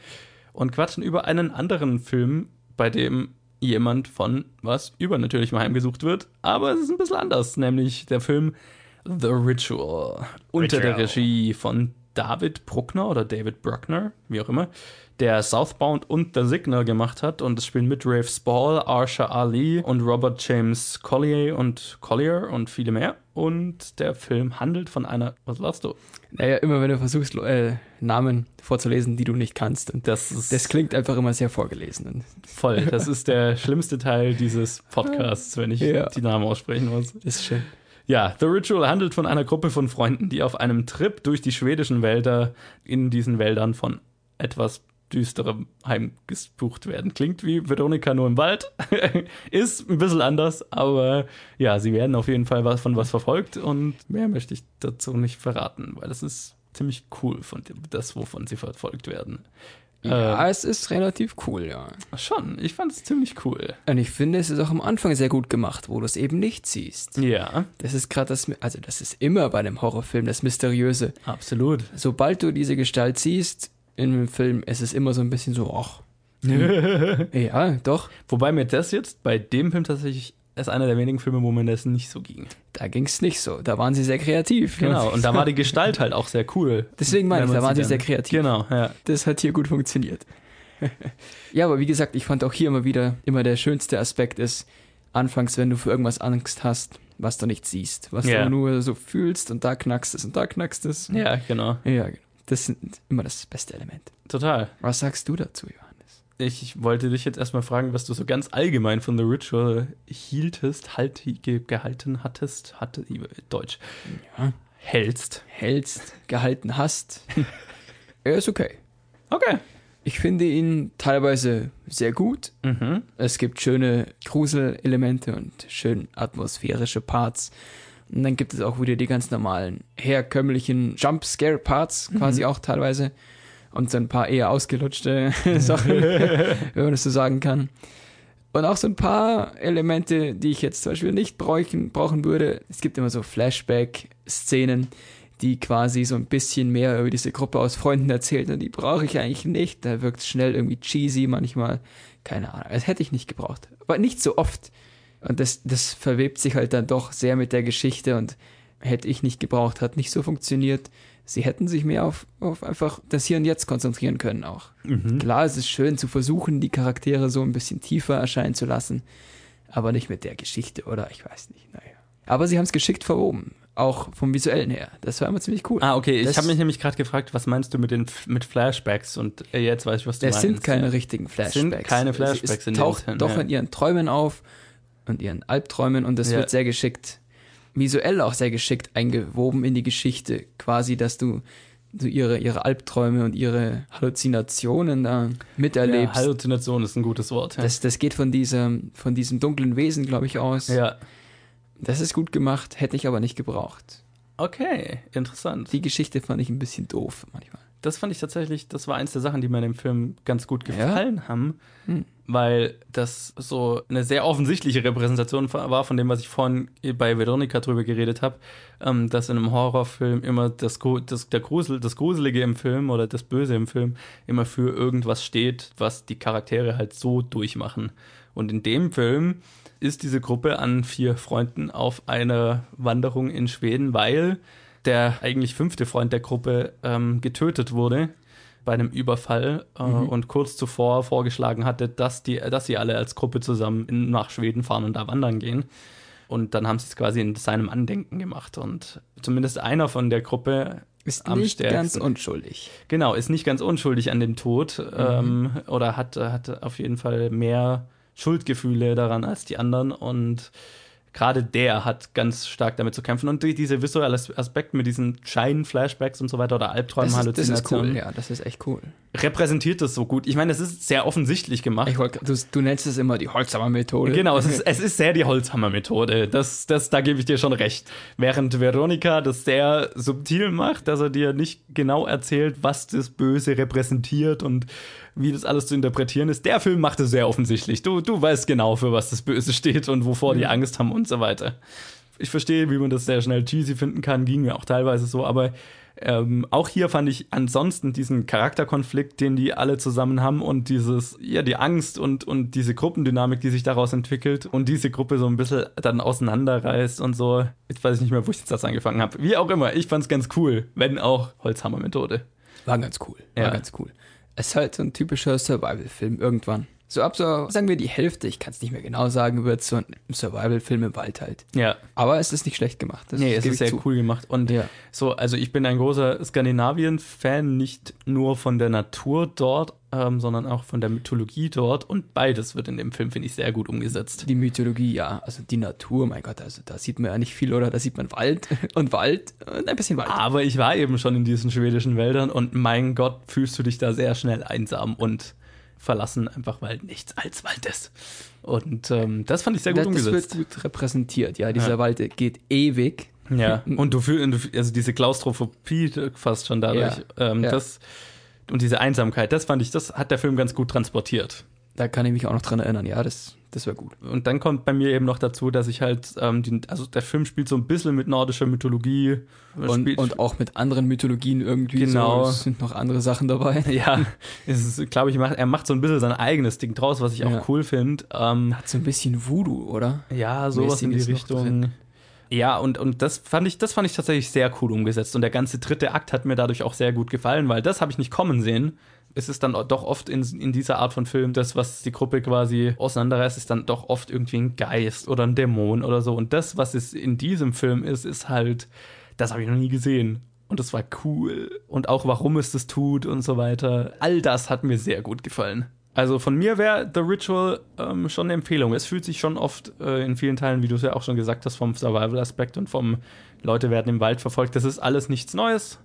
und quatschen über einen anderen Film, bei dem jemand von was übernatürlichem heimgesucht wird. Aber es ist ein bisschen anders, nämlich der Film The Ritual unter der Regie von David Bruckner oder David Bruckner, wie auch immer, der Southbound und The Signal gemacht hat. Und es spielen mit Rafe Spall, Arsha Ali und Robert James Collier und Collier und viele mehr. Und der Film handelt von einer. Was lachst du? Naja, immer wenn du versuchst, äh, Namen vorzulesen, die du nicht kannst. Und das, ist, das klingt einfach immer sehr vorgelesen. Voll. Das ist der schlimmste Teil dieses Podcasts, wenn ich ja. die Namen aussprechen muss. Ist schön. Ja, The Ritual handelt von einer Gruppe von Freunden, die auf einem Trip durch die schwedischen Wälder in diesen Wäldern von etwas düsterem heimgebucht werden. Klingt wie Veronika nur im Wald. ist ein bisschen anders, aber ja, sie werden auf jeden Fall was von was verfolgt und mehr möchte ich dazu nicht verraten, weil es ist ziemlich cool von dem, das, wovon sie verfolgt werden. Ja, äh, es ist relativ cool, ja. Schon, ich fand es ziemlich cool. Und ich finde, es ist auch am Anfang sehr gut gemacht, wo du es eben nicht siehst. Ja. Das ist gerade das, also das ist immer bei einem Horrorfilm das Mysteriöse. Absolut. Sobald du diese Gestalt siehst, in einem Film, es ist immer so ein bisschen so, ach. ja, doch. Wobei mir das jetzt bei dem Film tatsächlich ist einer der wenigen Filme, wo mir das nicht so ging. Da ging es nicht so. Da waren sie sehr kreativ. Genau, und da war die Gestalt halt auch sehr cool. Deswegen meine ich, da waren sie sehr kreativ. Genau, ja. Das hat hier gut funktioniert. ja, aber wie gesagt, ich fand auch hier immer wieder, immer der schönste Aspekt ist, anfangs, wenn du für irgendwas Angst hast, was du nicht siehst, was yeah. du nur so fühlst und da knackst es und da knackst es. Ja, genau. Ja, genau. Das sind immer das beste Element. Total. Was sagst du dazu, Johannes? Ich wollte dich jetzt erstmal fragen, was du so ganz allgemein von The Ritual hieltest, halt, gehalten hattest, hatte, Deutsch. Ja. Hältst. Hältst, gehalten hast. er ist okay. Okay. Ich finde ihn teilweise sehr gut. Mhm. Es gibt schöne Gruselelemente und schön atmosphärische Parts. Und dann gibt es auch wieder die ganz normalen, herkömmlichen Jump-Scare-Parts, quasi mhm. auch teilweise. Und so ein paar eher ausgelutschte Sachen, wenn man das so sagen kann. Und auch so ein paar Elemente, die ich jetzt zum Beispiel nicht bräuchen, brauchen würde. Es gibt immer so Flashback-Szenen, die quasi so ein bisschen mehr über diese Gruppe aus Freunden erzählt. Und die brauche ich eigentlich nicht. Da wirkt es schnell irgendwie cheesy manchmal. Keine Ahnung. Das hätte ich nicht gebraucht. Aber nicht so oft. Und das, das verwebt sich halt dann doch sehr mit der Geschichte und hätte ich nicht gebraucht, hat nicht so funktioniert. Sie hätten sich mehr auf, auf einfach das Hier und Jetzt konzentrieren können auch. Mhm. Klar, es ist schön zu versuchen, die Charaktere so ein bisschen tiefer erscheinen zu lassen, aber nicht mit der Geschichte, oder? Ich weiß nicht, naja. Aber sie haben es geschickt verwoben, auch vom Visuellen her. Das war immer ziemlich cool. Ah, okay. Das ich habe mich nämlich gerade gefragt, was meinst du mit den mit Flashbacks? Und äh, jetzt weiß ich, was du es meinst. Es sind keine richtigen Flashbacks. Es sind keine Flashbacks es, es in taucht doch in ihren Träumen auf und ihren Albträumen und das ja. wird sehr geschickt, visuell auch sehr geschickt eingewoben in die Geschichte, quasi, dass du so ihre, ihre Albträume und ihre Halluzinationen da miterlebst. Ja, Halluzination ist ein gutes Wort. Ja. Das, das geht von diesem, von diesem dunklen Wesen, glaube ich, aus. Ja. Das ist gut gemacht, hätte ich aber nicht gebraucht. Okay, interessant. Die Geschichte fand ich ein bisschen doof manchmal das fand ich tatsächlich, das war eins der Sachen, die mir in dem Film ganz gut gefallen ja? haben, hm. Weil das so eine sehr offensichtliche Repräsentation war von dem, was ich vorhin bei Veronica drüber geredet habe, ähm, dass in einem Horrorfilm immer das, das, der Grusel, das Gruselige im Film oder das Böse im Film immer für irgendwas steht, was die Charaktere halt so durchmachen. Und in dem Film ist diese Gruppe an vier Freunden auf einer Wanderung in Schweden, weil der eigentlich fünfte Freund der Gruppe ähm, getötet wurde bei einem Überfall äh, mhm. und kurz zuvor vorgeschlagen hatte, dass, die, dass sie alle als Gruppe zusammen in, nach Schweden fahren und da wandern gehen. Und dann haben sie es quasi in seinem Andenken gemacht. Und zumindest einer von der Gruppe Ist Am nicht stärksten. ganz unschuldig. Genau, ist nicht ganz unschuldig an dem Tod Mhm. ähm, oder hat, hat auf jeden Fall mehr Schuldgefühle daran als die anderen und gerade der hat ganz stark damit zu kämpfen und die, diese visuelle Aspekt mit diesen Schein-Flashbacks und so weiter oder Albträumen, Das ist, das ist Halluzinationen, cool, ja, das ist echt cool. Repräsentiert das so gut. Ich meine, es ist sehr offensichtlich gemacht. Ich du, du nennst es immer die Holzhammer-Methode. Genau, es ist, es ist sehr die Holzhammer-Methode. Das, das, da gebe ich dir schon recht. Während Veronika das sehr subtil macht, dass er dir nicht genau erzählt, was das Böse repräsentiert und wie das alles zu interpretieren ist. Der Film macht es sehr offensichtlich. Du, du weißt genau, für was das Böse steht und wovor die Angst haben und so weiter. Ich verstehe, wie man das sehr schnell cheesy finden kann, ging mir auch teilweise so, aber ähm, auch hier fand ich ansonsten diesen Charakterkonflikt, den die alle zusammen haben und dieses, ja, die Angst und, und diese Gruppendynamik, die sich daraus entwickelt und diese Gruppe so ein bisschen dann auseinanderreißt und so. Jetzt weiß ich nicht mehr, wo ich jetzt das angefangen habe. Wie auch immer, ich fand's ganz cool, wenn auch Holzhammer-Methode. War ganz cool. War Ja. ganz cool. Es ist halt so ein typischer Survival-Film irgendwann. So ab so, sagen wir die Hälfte, ich kann es nicht mehr genau sagen, wird so ein Survival-Film im Wald halt. Ja. Aber es ist nicht schlecht gemacht. Das Nee, es ist sehr zu. cool gemacht. Und Ja. so, also ich bin ein großer Skandinavien-Fan, nicht nur von der Natur dort, ähm, sondern auch von der Mythologie dort. Und beides wird in dem Film, finde ich, sehr gut umgesetzt. Die Mythologie, ja. Also die Natur, mein Gott, also da sieht man ja nicht viel, oder? Da sieht man Wald und Wald und ein bisschen Wald. Aber ich war eben schon in diesen schwedischen Wäldern und mein Gott, fühlst du dich da sehr schnell einsam und verlassen, einfach weil nichts als Wald ist. Und ähm, das fand ich sehr gut das, das umgesetzt. wird gut repräsentiert, ja. Dieser Ja. Wald geht ewig. Ja, und du fühlst, also diese Klaustrophobie fast schon dadurch. Ja, Ähm, ja. Das, und diese Einsamkeit, das fand ich, das hat der Film ganz gut transportiert. Da kann ich mich auch noch dran erinnern, ja, das, das wäre gut. Und dann kommt bei mir eben noch dazu, dass ich halt, ähm, die, also der Film spielt so ein bisschen mit nordischer Mythologie. Und, und auch mit anderen Mythologien irgendwie. Genau. So, es sind noch andere Sachen dabei. ja, es ist, glaube ich, macht, er macht so ein bisschen sein eigenes Ding draus, was ich auch Ja. cool finde. Ähm, Hat so ein bisschen Voodoo, oder? ja, sowas in die Richtung. Ja, und, und das fand ich, das fand ich tatsächlich sehr cool umgesetzt. Und der ganze dritte Akt hat mir dadurch auch sehr gut gefallen, weil das habe ich nicht kommen sehen. Es ist dann doch oft in, in dieser Art von Film, das, was die Gruppe quasi auseinanderreißt, ist dann doch oft irgendwie ein Geist oder ein Dämon oder so. Und das, was es in diesem Film ist, ist halt, das habe ich noch nie gesehen. Und das war cool. Und auch warum es das tut und so weiter. All das hat mir sehr gut gefallen. Also von mir wäre The Ritual ähm, schon eine Empfehlung. Es fühlt sich schon oft äh, in vielen Teilen, wie du es ja auch schon gesagt hast, vom Survival-Aspekt und vom Leute werden im Wald verfolgt. Das ist alles nichts Neues.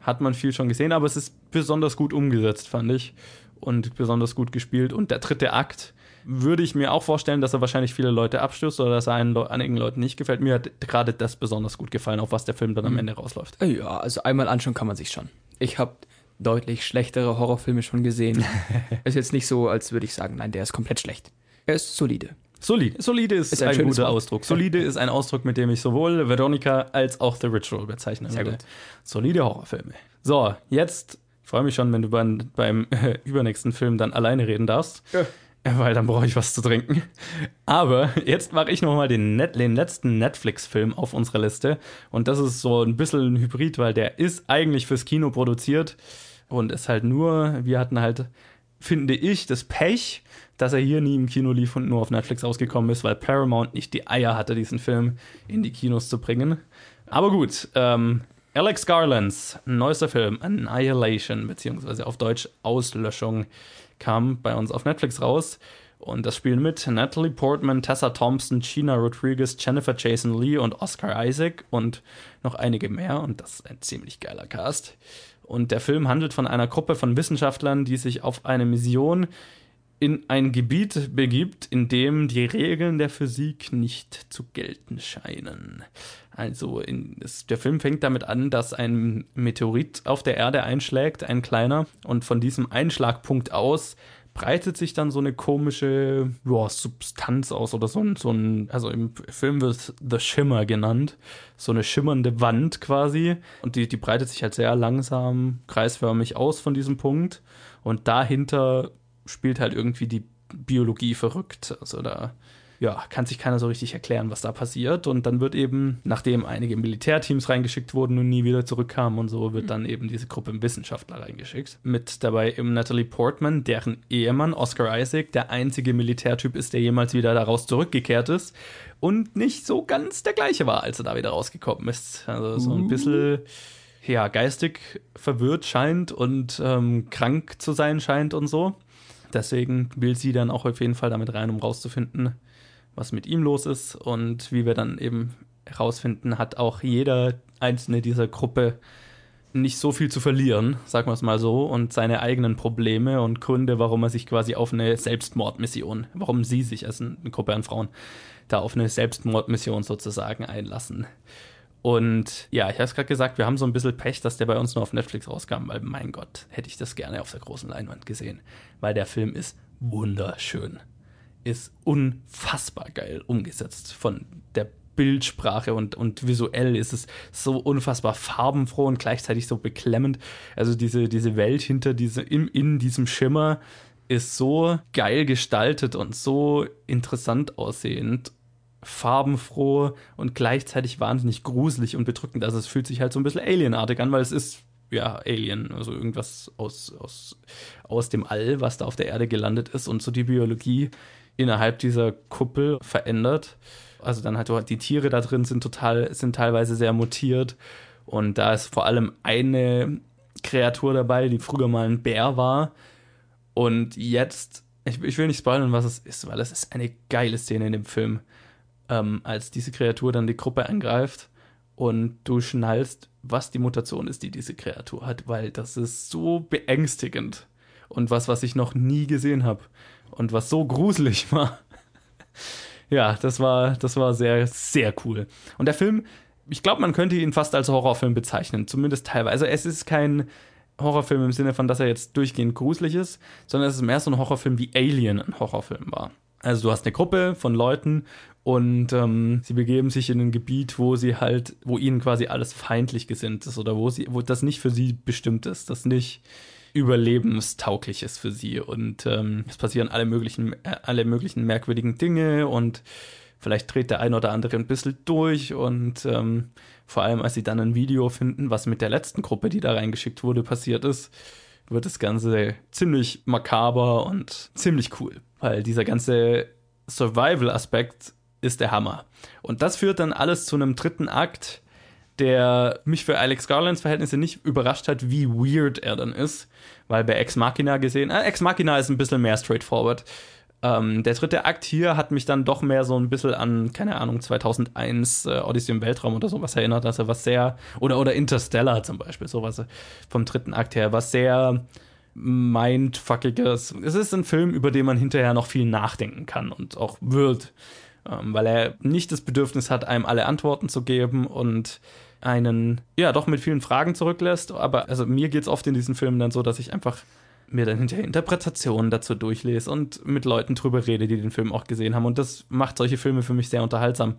Hat man viel schon gesehen, aber es ist besonders gut umgesetzt, fand ich. Und besonders gut gespielt. Und der dritte Akt würde ich mir auch vorstellen, dass er wahrscheinlich viele Leute abstößt oder dass er Le- einigen Leuten nicht gefällt. Mir hat gerade das besonders gut gefallen, auf was der Film dann am Ende rausläuft. Ja, also einmal anschauen kann man sich schon. Ich habe deutlich schlechtere Horrorfilme schon gesehen. ist jetzt nicht so, als würde ich sagen, nein, der ist komplett schlecht. Er ist solide. Solide. Solide ist, Ist ein ein, guter Wort. Ausdruck. Solide ist ein Ausdruck, mit dem ich sowohl Veronica als auch The Ritual bezeichnen Sehr gut. Solide Horrorfilme. So, jetzt freue mich schon, wenn du beim, beim äh, übernächsten Film dann alleine reden darfst. Ja. Weil dann brauche ich was zu trinken. Aber jetzt mache ich nochmal den, Net den letzten Netflix-Film auf unserer Liste. Und das ist so ein bisschen ein Hybrid, weil der ist eigentlich fürs Kino produziert und ist halt nur, wir hatten halt, finde ich, das Pech, dass er hier nie im Kino lief und nur auf Netflix rausgekommen ist, weil Paramount nicht die Eier hatte, diesen Film in die Kinos zu bringen. Aber gut, ähm, Alex Garlands neuester Film, Annihilation, beziehungsweise auf Deutsch Auslöschung, kam bei uns auf Netflix raus. Und das spielen mit Natalie Portman, Tessa Thompson, Gina Rodriguez, Jennifer Jason Lee und Oscar Isaac und noch einige mehr. Und das ist ein ziemlich geiler Cast. Und der Film handelt von einer Gruppe von Wissenschaftlern, die sich auf eine Mission in ein Gebiet begibt, in dem die Regeln der Physik nicht zu gelten scheinen. Also in, es, der Film fängt damit an, dass ein Meteorit auf der Erde einschlägt, ein kleiner, und von diesem Einschlagpunkt aus breitet sich dann so eine komische ja, Substanz aus oder so ein, so ein, also im Film wird The Shimmer genannt, so eine schimmernde Wand quasi. Und die, die breitet sich halt sehr langsam, kreisförmig aus von diesem Punkt. Und dahinter spielt halt irgendwie die Biologie verrückt, also da ja, kann sich keiner so richtig erklären, was da passiert. Und dann wird eben, nachdem einige Militärteams reingeschickt wurden und nie wieder zurückkamen und so, wird dann eben diese Gruppe Wissenschaftler reingeschickt. Mit dabei eben Natalie Portman, deren Ehemann Oscar Isaac der einzige Militärtyp ist, der jemals wieder daraus zurückgekehrt ist und nicht so ganz der gleiche war, als er da wieder rausgekommen ist. Also so ein bisschen ja, geistig verwirrt scheint und ähm, krank zu sein scheint und so. Deswegen will sie dann auch auf jeden Fall damit rein, um rauszufinden, was mit ihm los ist. Und wie wir dann eben herausfinden, hat auch jeder einzelne dieser Gruppe nicht so viel zu verlieren, sagen wir es mal so, und seine eigenen Probleme und Gründe, warum er sich quasi auf eine Selbstmordmission, warum sie sich als eine Gruppe an Frauen da auf eine Selbstmordmission sozusagen einlassen. Und ja, ich habe es gerade gesagt, wir haben so ein bisschen Pech, dass der bei uns nur auf Netflix rauskam, weil mein Gott, hätte ich das gerne auf der großen Leinwand gesehen. Weil der Film ist wunderschön. Ist unfassbar geil umgesetzt von der Bildsprache und, und visuell ist es so unfassbar farbenfroh und gleichzeitig so beklemmend. Also diese, diese Welt hinter diese, in, in diesem Schimmer ist so geil gestaltet und so interessant aussehend farbenfroh und gleichzeitig wahnsinnig gruselig und bedrückend. Also es fühlt sich halt so ein bisschen alienartig an, weil es ist ja Alien, also irgendwas aus, aus, aus dem All, was da auf der Erde gelandet ist und so die Biologie innerhalb dieser Kuppel verändert. Also dann halt die Tiere da drin sind total, sind teilweise sehr mutiert. Und da ist vor allem eine Kreatur dabei, die früher mal ein Bär war. Und jetzt, ich, ich will nicht spoilern, was es ist, weil es ist eine geile Szene in dem Film ähm, als diese Kreatur dann die Gruppe angreift und du schnallst, was die Mutation ist, die diese Kreatur hat, weil das ist so beängstigend und was, was ich noch nie gesehen habe und was so gruselig war. ja, das war, das war sehr, sehr cool. Und der Film, ich glaube, man könnte ihn fast als Horrorfilm bezeichnen, zumindest teilweise. Es ist kein Horrorfilm im Sinne von, dass er jetzt durchgehend gruselig ist, sondern es ist mehr so ein Horrorfilm wie Alien ein Horrorfilm war. Also du hast eine Gruppe von Leuten und ähm, sie begeben sich in ein Gebiet, wo sie halt, wo ihnen quasi alles feindlich gesinnt ist oder wo sie, wo das nicht für sie bestimmt ist, das nicht überlebenstauglich ist für sie. Und ähm, es passieren alle möglichen, äh, alle möglichen merkwürdigen Dinge und vielleicht dreht der ein oder andere ein bisschen durch und ähm, vor allem, als sie dann ein Video finden, was mit der letzten Gruppe, die da reingeschickt wurde, passiert ist, wird das Ganze ziemlich makaber und ziemlich cool, weil dieser ganze Survival-Aspekt ist der Hammer. Und das führt dann alles zu einem dritten Akt, der mich für Alex Garlands Verhältnisse nicht überrascht hat, wie weird er dann ist, weil bei Ex Machina gesehen, äh, Ex Machina ist ein bisschen mehr straightforward. Ähm, der dritte Akt hier hat mich dann doch mehr so ein bisschen an, keine Ahnung, 2001 äh, Odyssey im Weltraum oder sowas erinnert, also was sehr, oder, oder Interstellar zum Beispiel, sowas vom dritten Akt her, was sehr mindfuckiges. Es ist ein Film, über den man hinterher noch viel nachdenken kann und auch wird ähm, weil er nicht das Bedürfnis hat, einem alle Antworten zu geben und einen, ja, doch mit vielen Fragen zurücklässt. Aber also mir geht es oft in diesen Filmen dann so, dass ich einfach mir dann hinterher Interpretationen dazu durchlese und mit Leuten drüber rede, die den Film auch gesehen haben. Und das macht solche Filme für mich sehr unterhaltsam.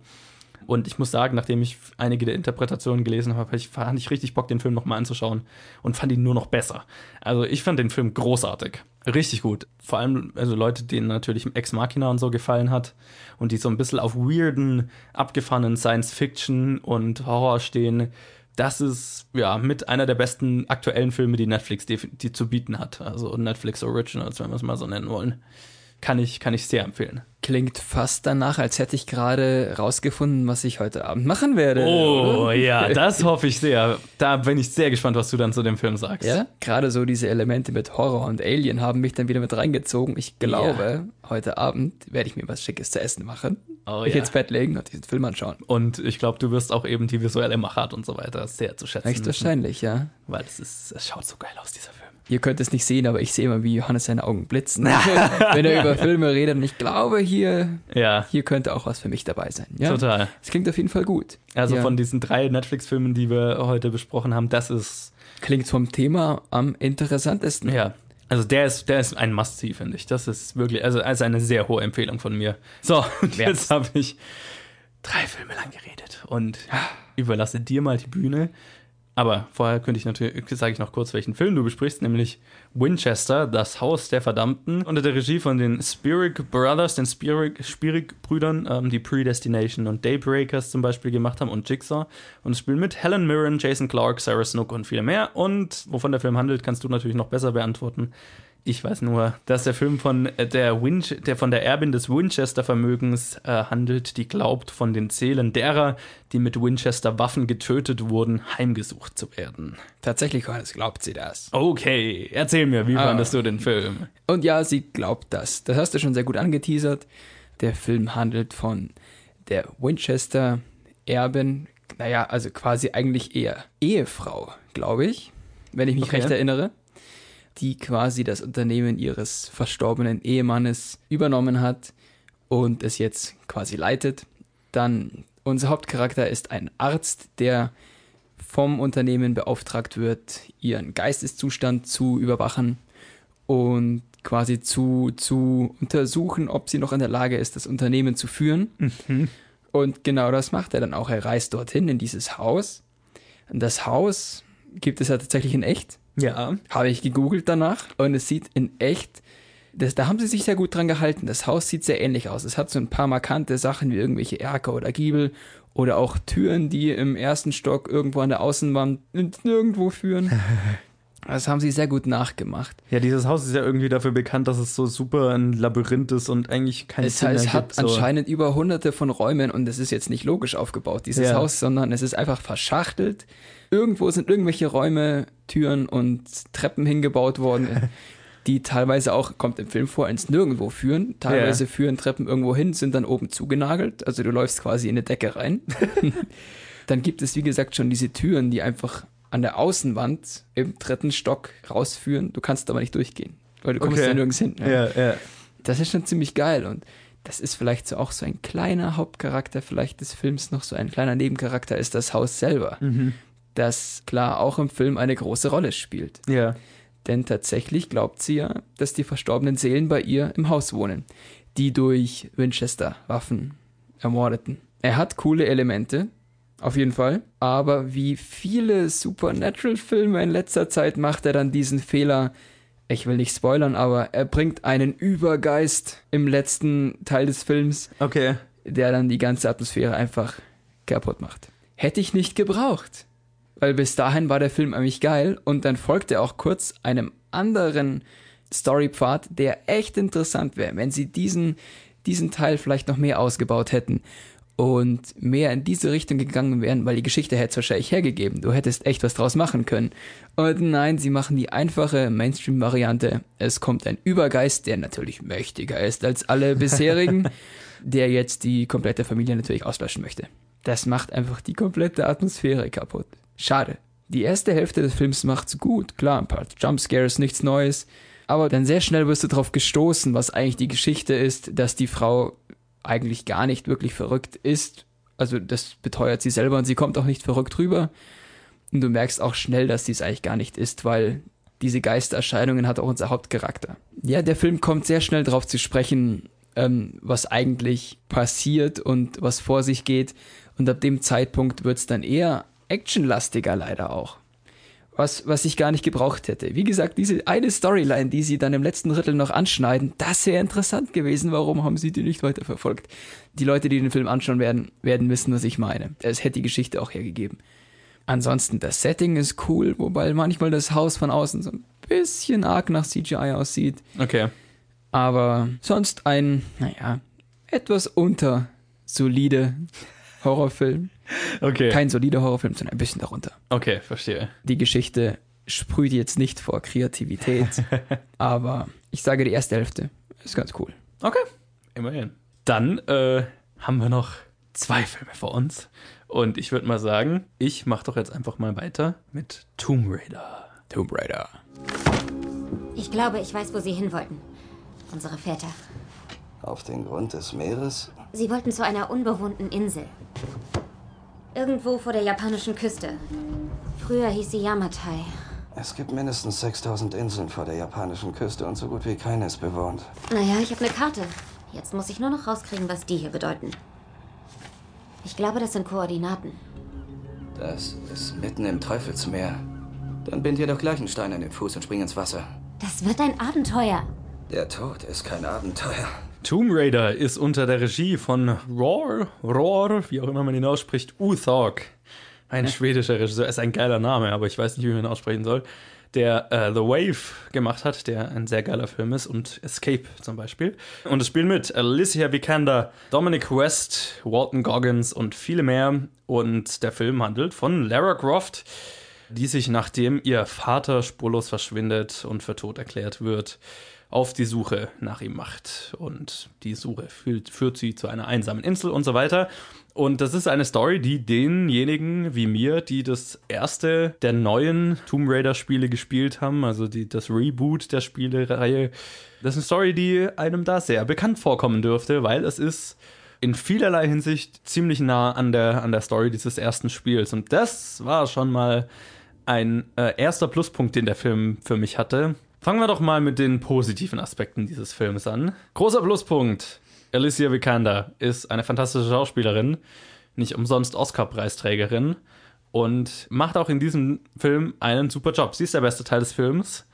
Und ich muss sagen, nachdem ich einige der Interpretationen gelesen habe, ich, fand ich richtig Bock, den Film nochmal anzuschauen und fand ihn nur noch besser. Also ich fand den Film großartig. Richtig gut. Vor allem, also Leute, denen natürlich Ex Machina und so gefallen hat und die so ein bisschen auf weirden, abgefahrenen Science-Fiction und Horror stehen. Das ist ja mit einer der besten aktuellen Filme, die Netflix die, die zu bieten hat. Also Netflix Originals, wenn wir es mal so nennen wollen kann ich, kann ich sehr empfehlen. Klingt fast danach, als hätte ich gerade rausgefunden, was ich heute Abend machen werde. Oh oder? ja, das hoffe ich sehr. Da bin ich sehr gespannt, was du dann zu dem Film sagst. Ja, gerade so diese Elemente mit Horror und Alien haben mich dann wieder mit reingezogen. Ich glaube, ja. heute Abend werde ich mir was Schickes zu essen machen. Oh, mich ja. ins Bett legen und diesen Film anschauen. Und ich glaube, du wirst auch eben die visuelle Machart und so weiter sehr zu schätzen. Echt wahrscheinlich, ja. Weil es ist, es schaut so geil aus, dieser Film. Ihr könnt es nicht sehen, aber ich sehe immer, wie Johannes seine Augen blitzen, wenn er über Filme redet. Und ich glaube, hier, ja. hier könnte auch was für mich dabei sein. Ja? Total. Es klingt auf jeden Fall gut. Also ja. von diesen drei Netflix-Filmen, die wir heute besprochen haben, das ist. Klingt vom Thema am interessantesten. Ja. Also der ist, der ist ein Must-See, finde ich. Das ist wirklich, also, also eine sehr hohe Empfehlung von mir. So, und jetzt habe ich drei Filme lang geredet und überlasse dir mal die Bühne Aber vorher könnte ich natürlich, sage ich noch kurz, welchen Film du besprichst, nämlich Winchester, das Haus der Verdammten, unter der Regie von den Spirig Brothers, den Spirig-Brüdern, ähm, die Predestination und Daybreakers zum Beispiel gemacht haben und Jigsaw. Und spielen mit Helen Mirren, Jason Clark, Sarah Snook und viele mehr. Und wovon der Film handelt, kannst du natürlich noch besser beantworten. Ich weiß nur, dass der Film von der, Winch der, von der Erbin des Winchester-Vermögens äh, handelt, die glaubt, von den Seelen derer, die mit Winchester-Waffen getötet wurden, heimgesucht zu werden. Tatsächlich, Johannes, glaubt sie das. Okay, erzähl mir, wie ah. fandest du den Film? Und ja, sie glaubt das. Das hast du schon sehr gut angeteasert. Der Film handelt von der Winchester-Erbin, naja, also quasi eigentlich eher Ehefrau, glaube ich, wenn ich mich okay. recht erinnere die quasi das Unternehmen ihres verstorbenen Ehemannes übernommen hat und es jetzt quasi leitet. Dann unser Hauptcharakter ist ein Arzt, der vom Unternehmen beauftragt wird, ihren Geisteszustand zu überwachen und quasi zu, zu untersuchen, ob sie noch in der Lage ist, das Unternehmen zu führen. Mhm. Und genau das macht er dann auch. Er reist dorthin in dieses Haus. Das Haus gibt es ja tatsächlich in echt. Ja. Habe ich gegoogelt danach und es sieht in echt, das, da haben sie sich sehr gut dran gehalten. Das Haus sieht sehr ähnlich aus. Es hat so ein paar markante Sachen wie irgendwelche Erker oder Giebel oder auch Türen, die im ersten Stock irgendwo an der Außenwand nirgendwo führen. Das haben sie sehr gut nachgemacht. Ja, dieses Haus ist ja irgendwie dafür bekannt, dass es so super ein Labyrinth ist und eigentlich kein Es, Sinn es hat gibt, so. anscheinend über hunderte von Räumen und es ist jetzt nicht logisch aufgebaut, dieses ja. Haus, sondern es ist einfach verschachtelt. Irgendwo sind irgendwelche Räume, Türen und Treppen hingebaut worden, die teilweise auch, kommt im Film vor, ins Nirgendwo führen. Teilweise ja. führen Treppen irgendwo hin, sind dann oben zugenagelt. Also du läufst quasi in eine Decke rein. dann gibt es, wie gesagt, schon diese Türen, die einfach an der Außenwand im dritten Stock rausführen. Du kannst aber nicht durchgehen, weil du kommst okay. ja nirgends hin. Ne? Ja, ja. Das ist schon ziemlich geil und das ist vielleicht so auch so ein kleiner Hauptcharakter vielleicht des Films noch so ein kleiner Nebencharakter ist das Haus selber, mhm. Das klar auch im Film eine große Rolle spielt. Ja. Denn tatsächlich glaubt sie ja, dass die verstorbenen Seelen bei ihr im Haus wohnen, die durch Winchester Waffen ermordeten. Er hat coole Elemente, auf jeden Fall. Aber wie viele Supernatural-Filme in letzter Zeit macht er dann diesen Fehler. Ich will nicht spoilern, aber er bringt einen Übergeist im letzten Teil des Films. Okay. Der dann die ganze Atmosphäre einfach kaputt macht. Hätte ich nicht gebraucht. Weil bis dahin war der Film eigentlich geil und dann folgte auch kurz einem anderen Storypfad, der echt interessant wäre, wenn sie diesen, diesen Teil vielleicht noch mehr ausgebaut hätten und mehr in diese Richtung gegangen wären, weil die Geschichte hätte es wahrscheinlich hergegeben. Du hättest echt was draus machen können. Und nein, sie machen die einfache Mainstream-Variante. Es kommt ein Übergeist, der natürlich mächtiger ist als alle bisherigen, der jetzt die komplette Familie natürlich auslöschen möchte. Das macht einfach die komplette Atmosphäre kaputt. Schade. Die erste Hälfte des Films macht's gut. Klar, ein paar Jumpscares, nichts Neues. Aber dann sehr schnell wirst du darauf gestoßen, was eigentlich die Geschichte ist, dass die Frau eigentlich gar nicht wirklich verrückt ist. Also das beteuert sie selber und sie kommt auch nicht verrückt rüber. Und du merkst auch schnell, dass sie es eigentlich gar nicht ist, weil diese Geistererscheinungen hat auch unser Hauptcharakter. Ja, der Film kommt sehr schnell darauf zu sprechen, ähm, was eigentlich passiert und was vor sich geht. Und ab dem Zeitpunkt wird es dann eher actionlastiger leider auch was, was ich gar nicht gebraucht hätte. Wie gesagt, diese eine Storyline, die sie dann im letzten Drittel noch anschneiden, das wäre interessant gewesen. Warum haben sie die nicht weiterverfolgt? Die Leute, die den Film anschauen werden, werden wissen, was ich meine. Es hätte die Geschichte auch hergegeben. Ansonsten, das Setting ist cool, wobei manchmal das Haus von außen so ein bisschen arg nach CGI aussieht. Okay. Aber sonst ein, naja, etwas unter solide Horrorfilm. Okay. Kein solider Horrorfilm, sondern ein bisschen darunter. Okay, verstehe. Die Geschichte sprüht jetzt nicht vor Kreativität, aber ich sage, die erste Hälfte ist ganz cool. Okay, immerhin. Dann äh, haben wir noch zwei Filme vor uns. Und ich würde mal sagen, ich mache doch jetzt einfach mal weiter mit Tomb Raider. Tomb Raider. Ich glaube, ich weiß, wo Sie hin wollten. Unsere Väter. Auf den Grund des Meeres? Sie wollten zu einer unbewohnten Insel. Irgendwo vor der japanischen Küste. Früher hieß sie Yamatai. Es gibt mindestens 6000 Inseln vor der japanischen Küste und so gut wie keine ist bewohnt. Naja, ich habe eine Karte. Jetzt muss ich nur noch rauskriegen, was die hier bedeuten. Ich glaube, das sind Koordinaten. Das ist mitten im Teufelsmeer. Dann bind dir doch gleich einen Stein an den Fuß und spring ins Wasser. Das wird ein Abenteuer. Der Tod ist kein Abenteuer. Tomb Raider ist unter der Regie von Roar, Roar, wie auch immer man ihn ausspricht, Uthog. Ein schwedischer Regisseur, ist ein geiler Name, aber ich weiß nicht, wie man ihn aussprechen soll. Der äh, The Wave gemacht hat, der ein sehr geiler Film ist und Escape zum Beispiel. Und es spielen mit Alicia Vikander, Dominic West, Walton Goggins und viele mehr. Und der Film handelt von Lara Croft, die sich nachdem ihr Vater spurlos verschwindet und für tot erklärt wird, auf die Suche nach ihm macht. Und die Suche führt, führt sie zu einer einsamen Insel und so weiter. Und das ist eine Story, die denjenigen wie mir, die das erste der neuen Tomb Raider-Spiele gespielt haben, also die, das Reboot der Spielereihe, das ist eine Story, die einem da sehr bekannt vorkommen dürfte, weil es ist in vielerlei Hinsicht ziemlich nah an der, an der Story dieses ersten Spiels. Und das war schon mal ein äh, erster Pluspunkt, den der Film für mich hatte. Fangen wir doch mal mit den positiven Aspekten dieses Films an. Großer Pluspunkt. Alicia Vikander ist eine fantastische Schauspielerin, nicht umsonst Oscar-Preisträgerin und macht auch in diesem Film einen super Job. Sie ist der beste Teil des Films,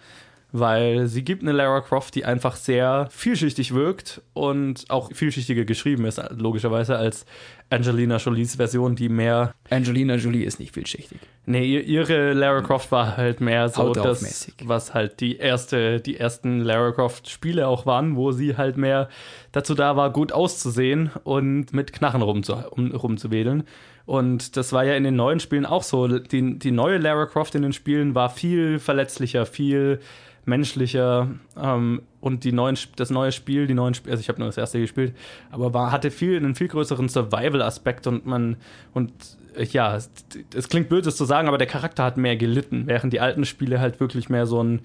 weil sie gibt eine Lara Croft, die einfach sehr vielschichtig wirkt und auch vielschichtiger geschrieben ist, logischerweise, als Angelina Jolies Version, die mehr. Angelina Jolie ist nicht vielschichtig. Nee, ihre Lara Croft war halt mehr so das, was halt die erste, die ersten Lara Croft Spiele auch waren, wo sie halt mehr dazu da war, gut auszusehen und mit Knarren rumzu, um, rumzuwedeln. Und das war ja in den neuen Spielen auch so. Die, die neue Lara Croft in den Spielen war viel verletzlicher, viel menschlicher ähm, und die neuen, das neue Spiel, die neuen Spiele, also ich habe nur das erste gespielt, aber war, hatte viel, einen viel größeren Survival-Aspekt und man, und äh, ja, es, es klingt blöd, das zu sagen, aber der Charakter hat mehr gelitten, während die alten Spiele halt wirklich mehr so ein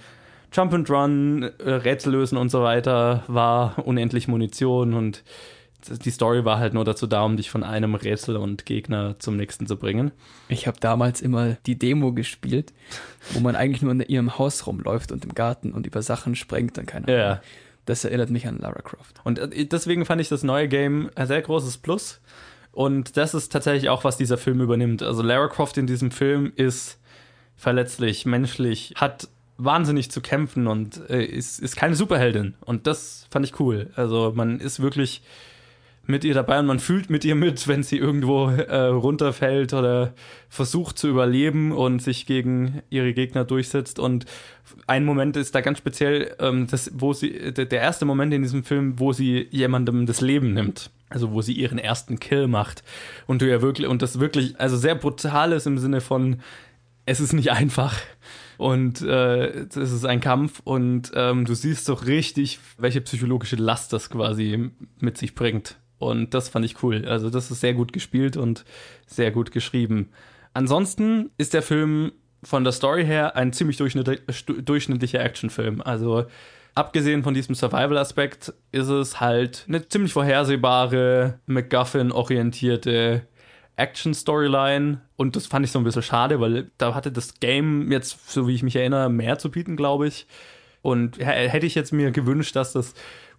Jump and Run, äh, Rätsel lösen und so weiter war, unendlich Munition und die Story war halt nur dazu da, um dich von einem Rätsel und Gegner zum nächsten zu bringen. Ich habe damals immer die Demo gespielt, wo man eigentlich nur in ihrem Haus rumläuft und im Garten und über Sachen sprengt und keine Ahnung. Ja. Das erinnert mich an Lara Croft. Und äh, deswegen fand ich das neue Game ein sehr großes Plus. Und das ist tatsächlich auch, was dieser Film übernimmt. Also Lara Croft in diesem Film ist verletzlich, menschlich, hat wahnsinnig zu kämpfen und äh, ist, ist keine Superheldin. Und das fand ich cool. Also man ist wirklich mit ihr dabei und man fühlt mit ihr mit, wenn sie irgendwo äh, runterfällt oder versucht zu überleben und sich gegen ihre Gegner durchsetzt. Und ein Moment ist da ganz speziell, ähm, das, wo sie, der erste Moment in diesem Film, wo sie jemandem das Leben nimmt. Also wo sie ihren ersten Kill macht. Und du ja wirklich, und das wirklich, also sehr brutal ist im Sinne von, es ist nicht einfach. Und äh, es ist ein Kampf und ähm, du siehst doch richtig, welche psychologische Last das quasi mit sich bringt. Und das fand ich cool. Also das ist sehr gut gespielt und sehr gut geschrieben. Ansonsten ist der Film von der Story her ein ziemlich durchschnittli durchschnittlicher Actionfilm. Also abgesehen von diesem Survival-Aspekt ist es halt eine ziemlich vorhersehbare, MacGuffin-orientierte Action-Storyline. Und das fand ich so ein bisschen schade, weil da hatte das Game jetzt, so wie ich mich erinnere, mehr zu bieten, glaube ich. Und hätte ich jetzt mir gewünscht, dass das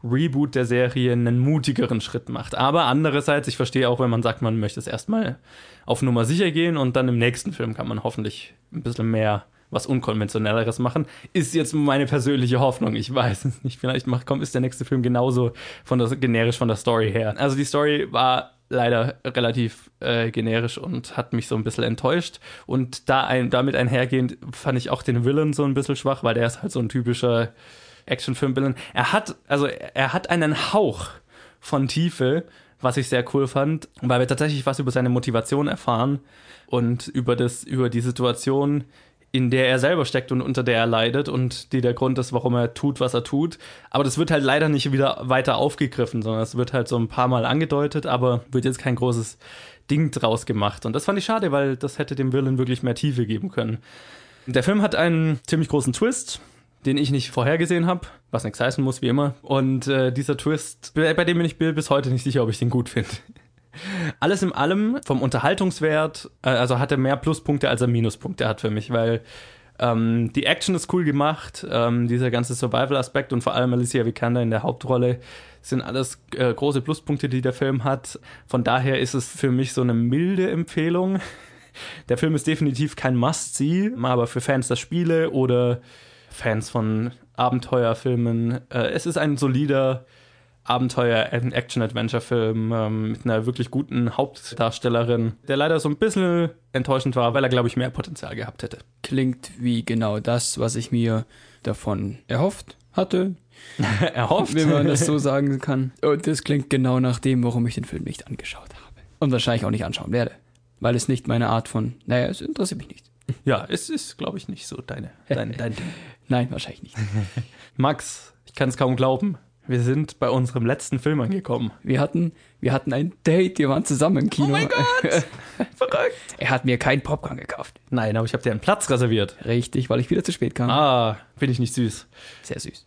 Reboot der Serie einen mutigeren Schritt macht. Aber andererseits, ich verstehe auch, wenn man sagt, man möchte es erstmal auf Nummer sicher gehen und dann im nächsten Film kann man hoffentlich ein bisschen mehr was Unkonventionelleres machen. Ist jetzt meine persönliche Hoffnung. Ich weiß es nicht. Vielleicht macht, kommt, ist der nächste Film genauso von der, generisch von der Story her. Also die Story war leider relativ äh, generisch und hat mich so ein bisschen enttäuscht. Und da ein, damit einhergehend fand ich auch den Villain so ein bisschen schwach, weil der ist halt so ein typischer Actionfilm-Villain. Er hat, also er hat einen Hauch von Tiefe, was ich sehr cool fand, weil wir tatsächlich was über seine Motivation erfahren und über das, über die Situation, in der er selber steckt und unter der er leidet und die der Grund ist, warum er tut, was er tut. Aber das wird halt leider nicht wieder weiter aufgegriffen, sondern es wird halt so ein paar Mal angedeutet, aber wird jetzt kein großes Ding draus gemacht. Und das fand ich schade, weil das hätte dem Villain wirklich mehr Tiefe geben können. Der Film hat einen ziemlich großen Twist, den ich nicht vorhergesehen habe, was nichts heißen muss, wie immer. Und äh, dieser Twist, bei dem bin ich bis heute nicht sicher, ob ich den gut finde. Alles in allem vom Unterhaltungswert, äh, also hat er mehr Pluspunkte als er Minuspunkte hat für mich, weil ähm, die Action ist cool gemacht, ähm, dieser ganze Survival-Aspekt und vor allem Alicia Vikander in der Hauptrolle sind alles äh, große Pluspunkte, die der Film hat. Von daher ist es für mich so eine milde Empfehlung. Der Film ist definitiv kein Must-See, aber für Fans der Spiele oder Fans von Abenteuerfilmen. Äh, es ist ein solider Abenteuer-Action-Adventure-Film ähm, mit einer wirklich guten Hauptdarstellerin, der leider so ein bisschen enttäuschend war, weil er, glaube ich, mehr Potenzial gehabt hätte. Klingt wie genau das, was ich mir davon erhofft hatte, Erhofft. wenn man das so sagen kann. Und das klingt genau nach dem, warum ich den Film nicht angeschaut habe. Und wahrscheinlich auch nicht anschauen werde. Weil es nicht meine Art von, naja, es interessiert mich nicht. Ja, es ist, glaube ich, nicht so deine, dein, dein Ding. Nein, wahrscheinlich nicht. Max, ich kann es kaum glauben. Wir sind bei unserem letzten Film angekommen. Wir hatten, wir hatten ein Date, wir waren zusammen im Kino. Oh mein Gott! Verrückt! Er hat mir kein Popcorn gekauft. Nein, aber ich habe dir einen Platz reserviert. Richtig, weil ich wieder zu spät kam. Ah, bin ich nicht süß. Sehr süß.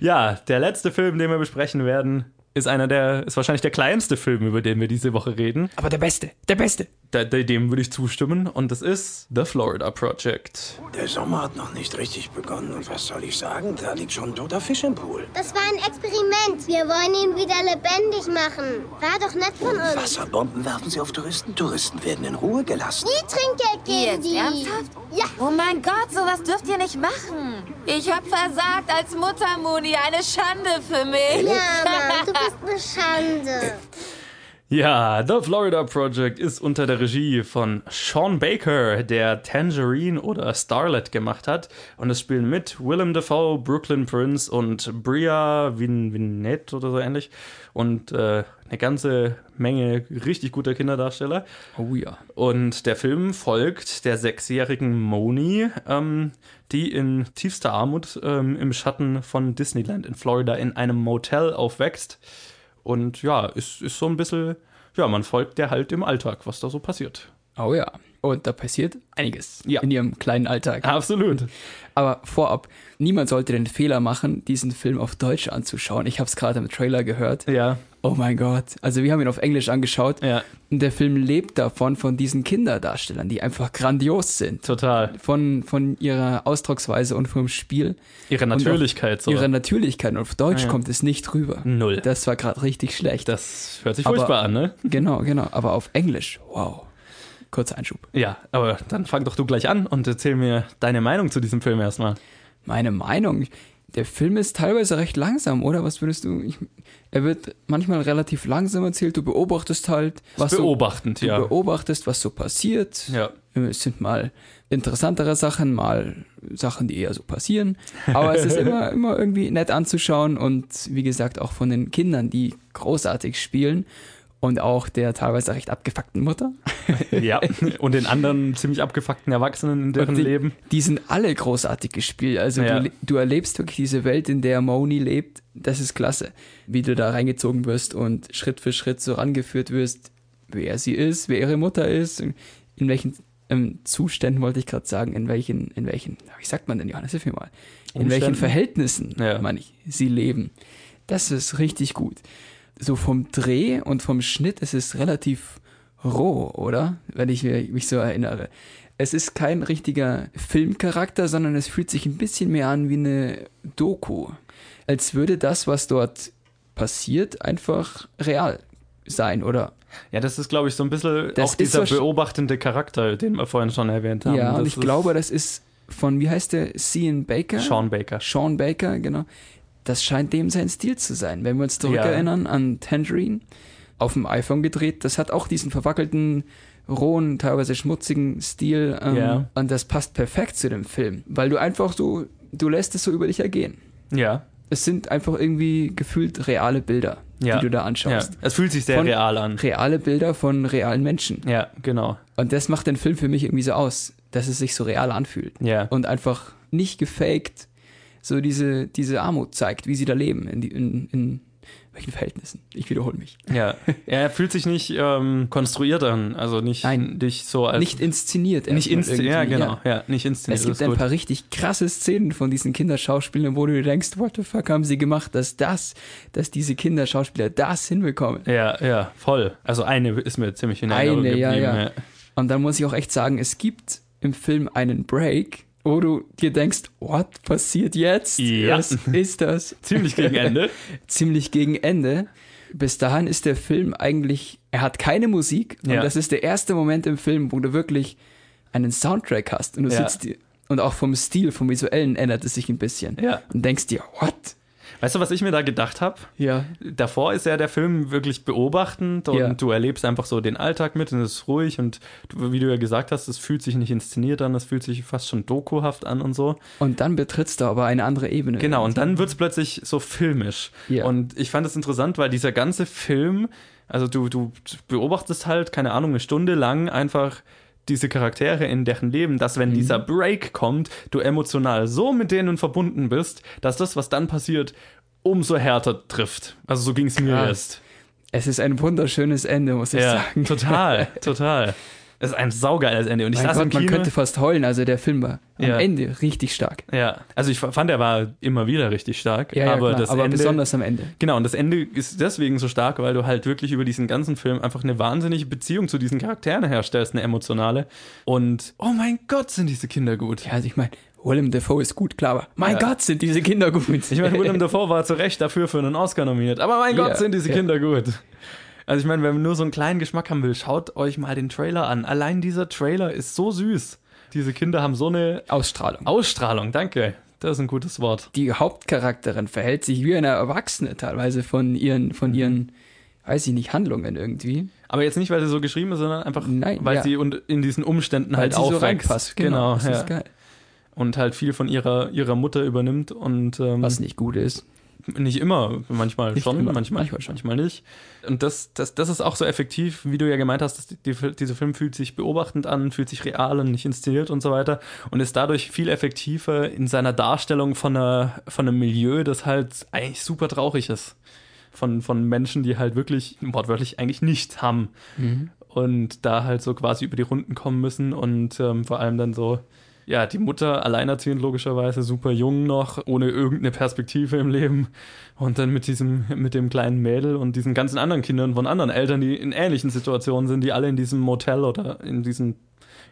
Ja, der letzte Film, den wir besprechen werden, ist einer der, ist wahrscheinlich der kleinste Film, über den wir diese Woche reden. Aber der Beste, der Beste. Dem würde ich zustimmen. Und das ist The Florida Project. Der Sommer hat noch nicht richtig begonnen und was soll ich sagen? Da liegt schon ein toter Fisch im Pool. Das war ein Experiment. Wir wollen ihn wieder lebendig machen. War doch nett von uns. Wasserbomben werfen sie auf Touristen. Touristen werden in Ruhe gelassen. Nie Trinkgeld geben Jetzt die. ernsthaft? Ja. Oh mein Gott, sowas dürft ihr nicht machen. Ich hab versagt als Mutter, Moni. Eine Schande für mich. Ja, Mann, du bist eine Schande. Ja, The Florida Project ist unter der Regie von Sean Baker, der Tangerine oder Starlet gemacht hat. Und es spielen mit Willem Dafoe, Brooklyn Prince und Bria Vin Vinette oder so ähnlich. Und äh, eine ganze Menge richtig guter Kinderdarsteller. Oh ja. Und der Film folgt der sechsjährigen Moni, ähm, die in tiefster Armut ähm, im Schatten von Disneyland in Florida in einem Motel aufwächst. Und ja, ist, ist so ein bisschen, ja, man folgt der halt im Alltag, was da so passiert. Oh ja. Und da passiert einiges Ja. in ihrem kleinen Alltag. Absolut. Aber vorab, niemand sollte den Fehler machen, diesen Film auf Deutsch anzuschauen. Ich habe es gerade im Trailer gehört. Ja, Oh mein Gott. Also wir haben ihn auf Englisch angeschaut. ja, Und der Film lebt davon, von diesen Kinderdarstellern, die einfach grandios sind. total. Von, von ihrer Ausdrucksweise und vom Spiel. Ihre Natürlichkeit so. Ihre Natürlichkeit. Und auf Deutsch Ja, kommt es nicht rüber. Null. Das war gerade richtig schlecht. Das hört sich Aber- furchtbar an, ne? genau, genau. Aber auf Englisch, wow. Kurzer Einschub. Ja, aber dann fang doch du gleich an und erzähl mir deine Meinung zu diesem Film erstmal. Meine Meinung, der Film ist teilweise recht langsam, oder? Was würdest du? Ich, er wird manchmal relativ langsam erzählt. Du beobachtest halt, was Beobachtend, so, ja. Du beobachtest, was so passiert. Ja. Es sind mal interessantere Sachen, mal Sachen, die eher so passieren. Aber es ist immer, immer irgendwie nett anzuschauen und wie gesagt auch von den Kindern, die großartig spielen und auch der teilweise recht abgefuckten Mutter. Ja, und den anderen ziemlich abgefuckten Erwachsenen in deren die, Leben. Die sind alle großartig gespielt. Also Ja. du, du erlebst wirklich diese Welt, in der Moni lebt. Das ist klasse. Wie du da reingezogen wirst und Schritt für Schritt so rangeführt wirst, wer sie ist, wer ihre Mutter ist, in welchen ähm, Zuständen wollte ich gerade sagen, in welchen, in welchen, wie sagt man denn, Johannes, hilf mir mal, in welchen Umständen? Verhältnissen, Ja. meine ich, sie leben. Das ist richtig gut. So vom Dreh und vom Schnitt ist es relativ roh, oder? Wenn ich mich so erinnere. Es ist kein richtiger Filmcharakter, sondern es fühlt sich ein bisschen mehr an wie eine Doku. Als würde das, was dort passiert, einfach real sein, oder? Ja, das ist, glaube ich, so ein bisschen Das auch dieser beobachtende Charakter, den wir vorhin schon erwähnt haben. ja, und Das ich ist glaube, das ist von, wie heißt der, Cian Baker? Sean Baker. Sean Baker, genau. Das scheint dem sein Stil zu sein. Wenn wir uns zurückerinnern an Tangerine, auf dem iPhone gedreht, das hat auch diesen verwackelten, rohen, teilweise schmutzigen Stil. Ähm, Ja. Und das passt perfekt zu dem Film, weil du einfach so, du lässt es so über dich ergehen. Ja, Es sind einfach irgendwie gefühlt reale Bilder, ja. die du da Ja, anschaust. es fühlt sich sehr Von- real an. Reale Bilder von realen Menschen. Ja, genau. Und das macht den Film für mich irgendwie so aus, dass es sich so real anfühlt. Ja. Und einfach nicht gefaked so diese, diese Armut zeigt, wie sie da leben, in, die, in, in welchen Verhältnissen. Ich wiederhole mich. Ja, er fühlt sich nicht ähm, konstruiert an, also nicht, Nein. nicht so als nicht inszeniert. nicht inszeniert. Ja, genau. Ja, nicht inszeniert. Es gibt ein gut. paar richtig krasse Szenen von diesen Kinderschauspielern, wo du denkst, what the fuck haben sie gemacht, dass das, dass diese Kinderschauspieler das hinbekommen. Ja, ja, voll. Also eine ist mir ziemlich in Eine, Erinnerung ja, geblieben. ja. Und dann muss ich auch echt sagen, es gibt im Film einen Break, wo du dir denkst, what passiert jetzt? Ja. Was ist das? Ziemlich gegen Ende. Ziemlich gegen Ende. bis dahin ist der Film eigentlich, er hat keine Musik Ja. und das ist der erste Moment im Film, wo du wirklich einen Soundtrack hast und du Ja. sitzt dir und auch vom Stil, vom Visuellen ändert es sich ein bisschen Ja. und denkst dir, what? Weißt du, was ich mir da gedacht habe? Ja, Davor ist ja der Film wirklich beobachtend und Ja. du erlebst einfach so den Alltag mit und es ist ruhig und du, wie du ja gesagt hast, es fühlt sich nicht inszeniert an, es fühlt sich fast schon dokuhaft an und so. und dann betrittst du aber eine andere Ebene. Genau, und dann wird es plötzlich so filmisch. Ja. Und ich fand es interessant, weil dieser ganze Film, also du, du beobachtest halt, keine Ahnung, eine Stunde lang einfach diese Charaktere in deren Leben, dass wenn dieser Break kommt, du emotional so mit denen verbunden bist, dass das, was dann passiert, umso härter trifft. Also so ging es mir jetzt. Es ist ein wunderschönes Ende, muss ich Ja, sagen. total, total. Es ist ein saugeiles Ende. Und ich Mein saß im Gott, man könnte fast heulen, also der Film war am Ja. Ende richtig stark. ja, also ich fand, er war immer wieder richtig stark. Ja, ja, aber klar, das aber Ende, besonders am Ende. Genau, und das Ende ist deswegen so stark, weil du halt wirklich über diesen ganzen Film einfach eine wahnsinnige Beziehung zu diesen Charakteren herstellst, eine emotionale. Und oh mein Gott, sind diese Kinder gut. Ja, also ich meine, Willem Dafoe ist gut, klar, aber mein Ja. Gott, sind diese Kinder gut. Ich meine, Willem Dafoe war zu Recht dafür für einen Oscar nominiert, aber mein Ja, Gott, sind diese ja. Kinder gut. Also ich meine, wenn man nur so einen kleinen Geschmack haben will, schaut euch mal den Trailer an. Allein dieser Trailer ist so süß. Diese Kinder haben so eine Ausstrahlung. Ausstrahlung, danke. Das ist ein gutes Wort. Die Hauptcharakterin verhält sich wie eine Erwachsene teilweise von ihren, Mhm. von ihren, weiß ich nicht, Handlungen irgendwie. Aber jetzt nicht, weil sie so geschrieben ist, sondern einfach, Nein, weil ja. sie und in diesen Umständen Weil halt sie so aufwächst. reinpasst. Genau, das ja. ist geil. Und halt viel von ihrer, ihrer Mutter übernimmt und ähm, Was nicht gut ist. Nicht immer, manchmal Nicht schon, immer, manchmal, manchmal schon. manchmal nicht. Und das, das, das ist auch so effektiv, wie du ja gemeint hast, dass die, die, dieser Film fühlt sich beobachtend an, fühlt sich real und nicht inszeniert und so weiter und ist dadurch viel effektiver in seiner Darstellung von, einer, von einem Milieu, das halt eigentlich super traurig ist. Von, von Menschen, die halt wirklich wortwörtlich eigentlich nichts haben und da halt so quasi über die Runden kommen müssen und ähm, vor allem dann so, ja, die Mutter alleinerziehend logischerweise, super jung noch, ohne irgendeine Perspektive im Leben. Und dann mit diesem, mit dem kleinen Mädel und diesen ganzen anderen Kindern von anderen Eltern, die in ähnlichen Situationen sind, die alle in diesem Motel oder in diesem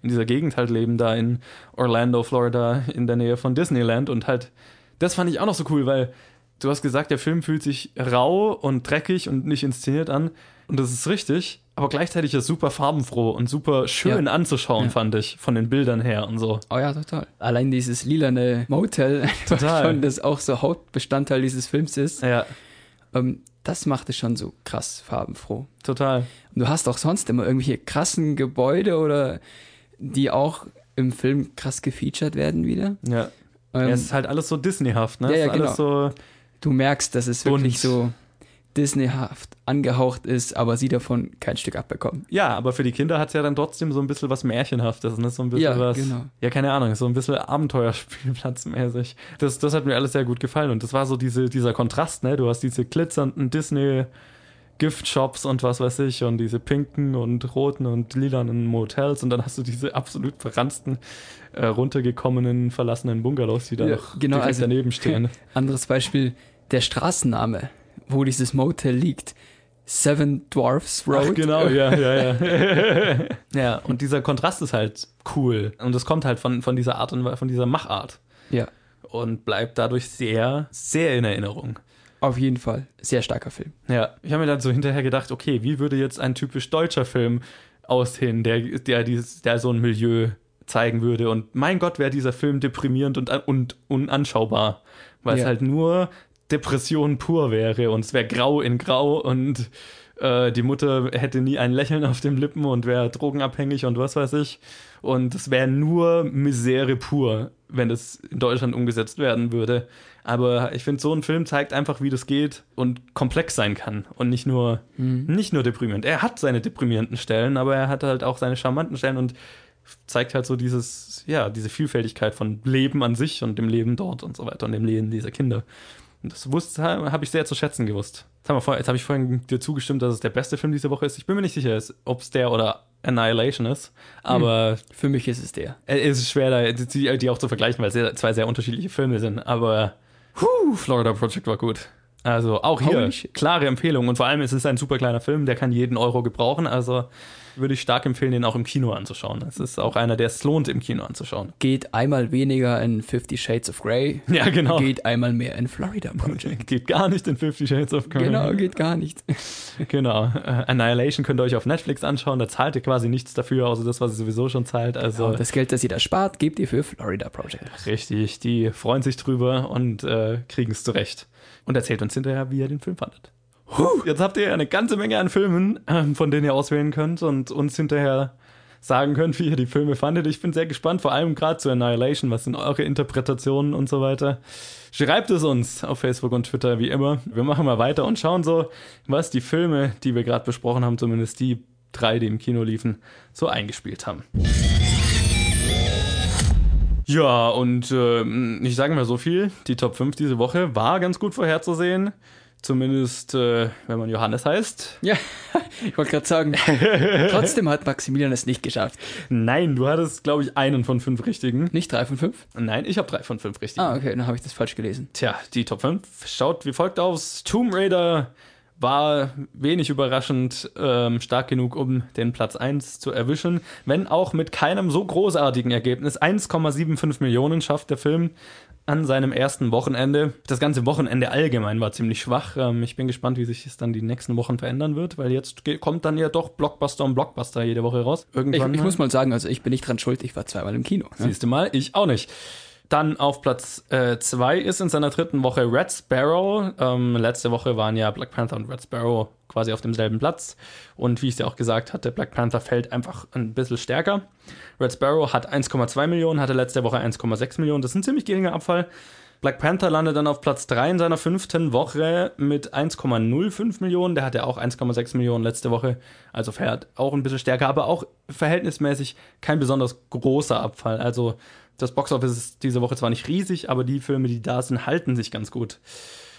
in dieser Gegend halt leben, da in Orlando, Florida, in der Nähe von Disneyland. Und halt, das fand ich auch noch so cool, weil du hast gesagt, der Film fühlt sich rau und dreckig und nicht inszeniert an. Und das ist richtig, aber gleichzeitig ist super farbenfroh und super schön Ja. anzuschauen, Ja. fand ich, von den Bildern her und so. Oh ja, total. Allein dieses lilane Motel, Total. schon, das auch so Hauptbestandteil dieses Films ist, Ja, ähm, das macht es schon so krass farbenfroh. total. Und du hast auch sonst immer irgendwelche krassen Gebäude oder die auch im Film krass gefeatured werden wieder. Ja. Ähm, ja, es ist halt alles so Disneyhaft, ne? Ja, ja, ist alles so, du merkst, dass es bunt. wirklich so Disneyhaft angehaucht ist, aber sie davon kein Stück abbekommen. ja, aber für die Kinder hat es ja dann trotzdem so ein bisschen was Märchenhaftes, ne? So ein bisschen Ja, was. genau. Ja, keine Ahnung, so ein bisschen Abenteuerspielplatzmäßig. Das, das hat mir alles sehr gut gefallen und das war so diese, dieser Kontrast, ne? Du hast diese glitzernden Disney- Giftshops und was weiß ich und diese pinken und roten und lilanen Motels und dann hast du diese absolut verranzten, äh, runtergekommenen, verlassenen Bungalows, die da Ja, noch genau, direkt also- daneben stehen. Anderes Beispiel, der Straßenname, wo dieses Motel liegt. Seven Dwarfs Road. Ach, genau, ja, ja, ja. ja, und dieser Kontrast ist halt cool. Und das kommt halt von, von dieser Art und von dieser Machart. Ja, Und bleibt dadurch sehr, sehr in Erinnerung. auf jeden Fall. Sehr starker Film. Ja, ich habe mir dann so hinterher gedacht, okay, wie würde jetzt ein typisch deutscher Film aussehen, der, der, dieses, der so ein Milieu zeigen würde. Und mein Gott, wäre dieser Film deprimierend und, und unanschaubar, weil es Ja. halt nur Depression pur wäre und es wäre grau in grau und äh, die Mutter hätte nie ein Lächeln auf den Lippen und wäre drogenabhängig und was weiß ich. Und es wäre nur Misere pur, wenn es in Deutschland umgesetzt werden würde. Aber ich finde, so ein Film zeigt einfach, wie das geht und komplex sein kann und nicht nur, nicht nur deprimierend. Er hat seine deprimierenden Stellen, aber er hat halt auch seine charmanten Stellen und zeigt halt so dieses, ja, diese Vielfältigkeit von Leben an sich und dem Leben dort und so weiter und dem Leben dieser Kinder. Und das wusste, habe ich sehr zu schätzen gewusst. Jetzt, habe ich vorhin dir zugestimmt, dass es der beste Film diese Woche ist. Ich bin mir nicht sicher, ob es der oder Annihilation ist, aber Für mich ist es der. es ist schwer, die, die auch zu vergleichen, weil es sehr, zwei sehr unterschiedliche Filme sind. Aber puh, Florida Project war gut. Also auch hier klare Empfehlung und vor allem ist es ein super kleiner Film, der kann jeden Euro gebrauchen. Also würde ich stark empfehlen, den auch im Kino anzuschauen. Es ist auch einer, der es lohnt, im Kino anzuschauen. Geht einmal weniger in Fifty Shades of Grey. Ja, genau. Geht einmal mehr in Florida Project. Geht gar nicht in Fifty Shades of Grey. genau, geht gar nicht. Genau. Äh, Annihilation könnt ihr euch auf Netflix anschauen. Da zahlt ihr quasi nichts dafür, außer das, was ihr sowieso schon zahlt. Also Und das Geld, das ihr da spart, gebt ihr für Florida Project. richtig, die freuen sich drüber und äh, kriegen es zurecht. Und erzählt uns hinterher, wie ihr den Film fandet. Jetzt habt ihr eine ganze Menge an Filmen, ähm, von denen ihr auswählen könnt und uns hinterher sagen könnt, wie ihr die Filme fandet. Ich bin sehr gespannt, vor allem gerade zu Annihilation. Was sind eure Interpretationen und so weiter? Schreibt es uns auf Facebook und Twitter, wie immer. Wir machen mal weiter und schauen so, was die Filme, die wir gerade besprochen haben, zumindest die drei, die im Kino liefen, so eingespielt haben. Ja, und äh, ich sage mal so viel, die Top 5 diese Woche war ganz gut vorherzusehen. Zumindest, äh, wenn man Johannes heißt. Ja, ich wollte gerade sagen, trotzdem hat Maximilian es nicht geschafft. Nein, du hattest, glaube ich, einen von fünf richtigen. Nicht drei von fünf? Nein, ich habe drei von fünf richtigen. Ah, okay, dann habe ich das falsch gelesen. Tja, die Top 5 schaut wie folgt aus. Tomb Raider war wenig überraschend ähm, stark genug, um den Platz 1 zu erwischen, wenn auch mit keinem so großartigen Ergebnis. 1,75 Millionen schafft der Film an seinem ersten Wochenende. Das ganze Wochenende allgemein war ziemlich schwach. Ähm, ich bin gespannt, wie sich es dann die nächsten Wochen verändern wird, weil jetzt kommt dann ja doch Blockbuster und Blockbuster jede Woche raus. Ich, Irgendwann ich muss mal sagen, also ich bin nicht dran schuld, ich war zweimal im Kino. Ne? Siehst du mal, ich auch nicht. Dann auf Platz 2 ist in seiner dritten Woche Red Sparrow. Ähm, letzte Woche waren ja Black Panther und Red Sparrow quasi auf demselben Platz. Und wie ich es ja auch gesagt hatte, Black Panther fällt einfach ein bisschen stärker. Red Sparrow hat 1,2 Millionen, hatte letzte Woche 1,6 Millionen. Das ist ein ziemlich geringer Abfall. Black Panther landet dann auf Platz 3 in seiner fünften Woche mit 1,05 Millionen. Der hatte auch 1,6 Millionen letzte Woche. Also fährt auch ein bisschen stärker, aber auch verhältnismäßig kein besonders großer Abfall. Also das Boxoffice ist diese Woche zwar nicht riesig, aber die Filme, die da sind, halten sich ganz gut.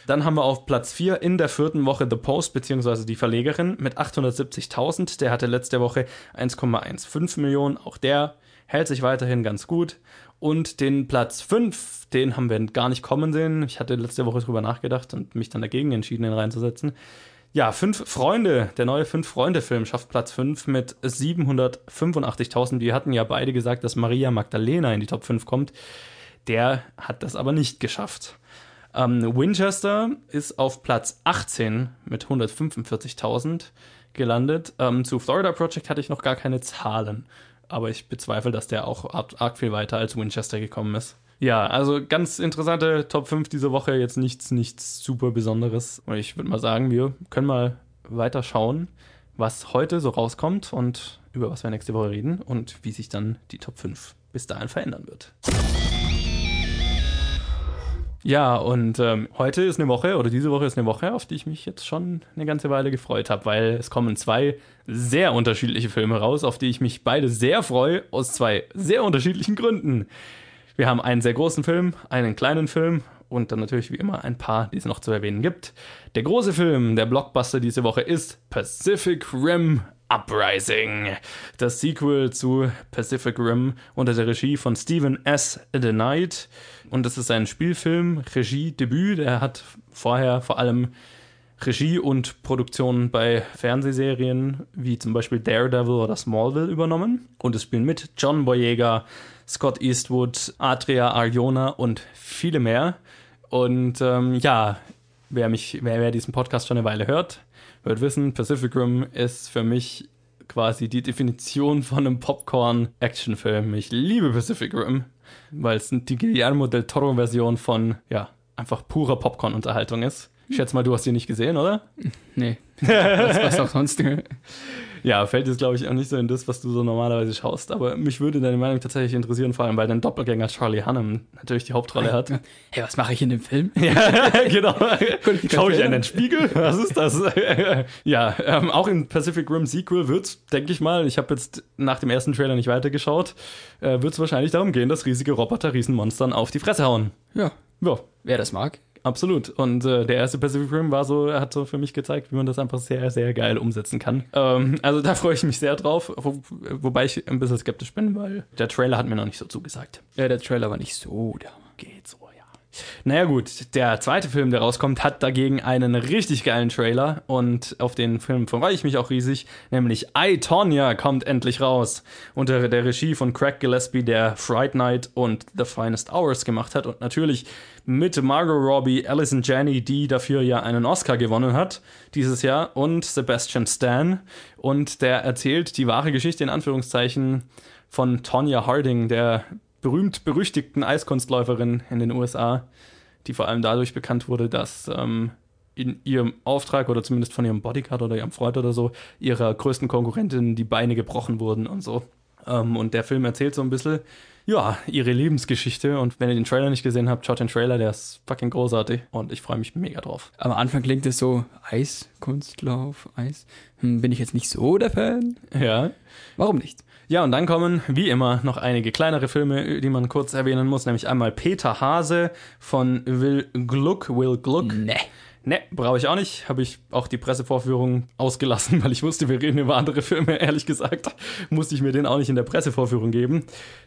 Dann haben wir auf Platz 4 in der vierten Woche The Post, beziehungsweise die Verlegerin, mit 870.000. Der hatte letzte Woche 1,15 Millionen. Auch der hält sich weiterhin ganz gut. Und den Platz 5, den haben wir gar nicht kommen sehen. Ich hatte letzte Woche drüber nachgedacht und mich dann dagegen entschieden, ihn reinzusetzen. Ja, Fünf Freunde, der neue Fünf-Freunde-Film schafft Platz 5 mit 785.000. Wir hatten ja beide gesagt, dass Maria Magdalena in die Top 5 kommt. Der hat das aber nicht geschafft. Ähm, Winchester ist auf Platz 18 mit 145.000 gelandet. Ähm, zu Florida Project hatte ich noch gar keine Zahlen, aber ich bezweifle, dass der auch arg, viel weiter als Winchester gekommen ist. Ja, also ganz interessante Top 5 diese Woche, jetzt nichts, nichts super Besonderes. Und ich würde mal sagen, wir können mal weiter schauen, was heute so rauskommt und über was wir nächste Woche reden und wie sich dann die Top 5 bis dahin verändern wird. Ja, und ähm, heute ist eine Woche, oder diese Woche ist eine Woche, auf die ich mich jetzt schon eine ganze Weile gefreut habe, weil es kommen zwei sehr unterschiedliche Filme raus, auf die ich mich beide sehr freue, aus zwei sehr unterschiedlichen Gründen. Wir haben einen sehr großen Film, einen kleinen Film und dann natürlich wie immer ein paar, die es noch zu erwähnen gibt. Der große Film, der Blockbuster diese Woche ist Pacific Rim Uprising, das Sequel zu Pacific Rim unter der Regie von Stephen S. The Knight. Und das ist ein Spielfilm, Regiedebüt. Er hat vorher vor allem Regie und Produktion bei Fernsehserien wie zum Beispiel Daredevil oder Smallville übernommen. Und es spielen mit John Boyega, Scott Eastwood, Adria Arjona und viele mehr. Und ähm, ja, wer mich, wer, wer diesen Podcast schon eine Weile hört, wird wissen, Pacific Rim ist für mich quasi die Definition von einem Popcorn-Actionfilm. Ich liebe Pacific Rim, weil es die Guillermo del Toro-Version von, ja, einfach purer Popcorn-Unterhaltung ist. Ich schätze mal, du hast die nicht gesehen, oder? Nee. was, was auch sonst. Ja, fällt jetzt, glaube ich, auch nicht so in das, was du so normalerweise schaust. Aber mich würde deine Meinung tatsächlich interessieren, vor allem, weil dein Doppelgänger Charlie Hunnam natürlich die Hauptrolle hat. Hey, was mache ich in dem Film? ja, genau. Schaue ich an den Spiegel? Was ist das? ja, ähm, auch in Pacific Rim Sequel wird's, denke ich mal, ich habe jetzt nach dem ersten Trailer nicht weitergeschaut, äh, wird es wahrscheinlich darum gehen, dass riesige Roboter Riesenmonstern auf die Fresse hauen. Ja. Ja, Wer das mag. Absolut. Und äh, der erste Pacific Rim war so, hat so für mich gezeigt, wie man das einfach sehr, sehr geil umsetzen kann. Ähm, also da freue ich mich sehr drauf, wo, wobei ich ein bisschen skeptisch bin, weil der Trailer hat mir noch nicht so zugesagt. Ja, der Trailer war nicht so, der Geht so, ja. Naja gut, der zweite Film, der rauskommt, hat dagegen einen richtig geilen Trailer und auf den Film freue ich mich auch riesig, nämlich I, Tonya kommt endlich raus. Unter der Regie von Craig Gillespie, der Fright Night und The Finest Hours gemacht hat und natürlich mit Margot Robbie, Alison Janney, die dafür ja einen Oscar gewonnen hat dieses Jahr und Sebastian Stan und der erzählt die wahre Geschichte in Anführungszeichen von Tonya Harding, der berühmt-berüchtigten Eiskunstläuferin in den USA, die vor allem dadurch bekannt wurde, dass ähm, in ihrem Auftrag oder zumindest von ihrem Bodyguard oder ihrem Freund oder so ihrer größten Konkurrentin die Beine gebrochen wurden und so. Ähm, und der Film erzählt so ein bisschen, ja, ihre Lebensgeschichte. Und wenn ihr den Trailer nicht gesehen habt, schaut den Trailer, der ist fucking großartig und ich freue mich mega drauf. Am Anfang klingt es so, Eiskunstlauf, Eis. Hm, bin ich jetzt nicht so der Fan? Ja. Warum nicht? Ja, und dann kommen, wie immer, noch einige kleinere Filme, die man kurz erwähnen muss, nämlich einmal Peter Hase von Will Gluck, Will Gluck. Nee. Ne, brauche ich auch nicht. Habe ich auch die Pressevorführung ausgelassen, weil ich wusste, wir reden über andere Filme. Ehrlich gesagt, musste ich mir den auch nicht in der Pressevorführung geben.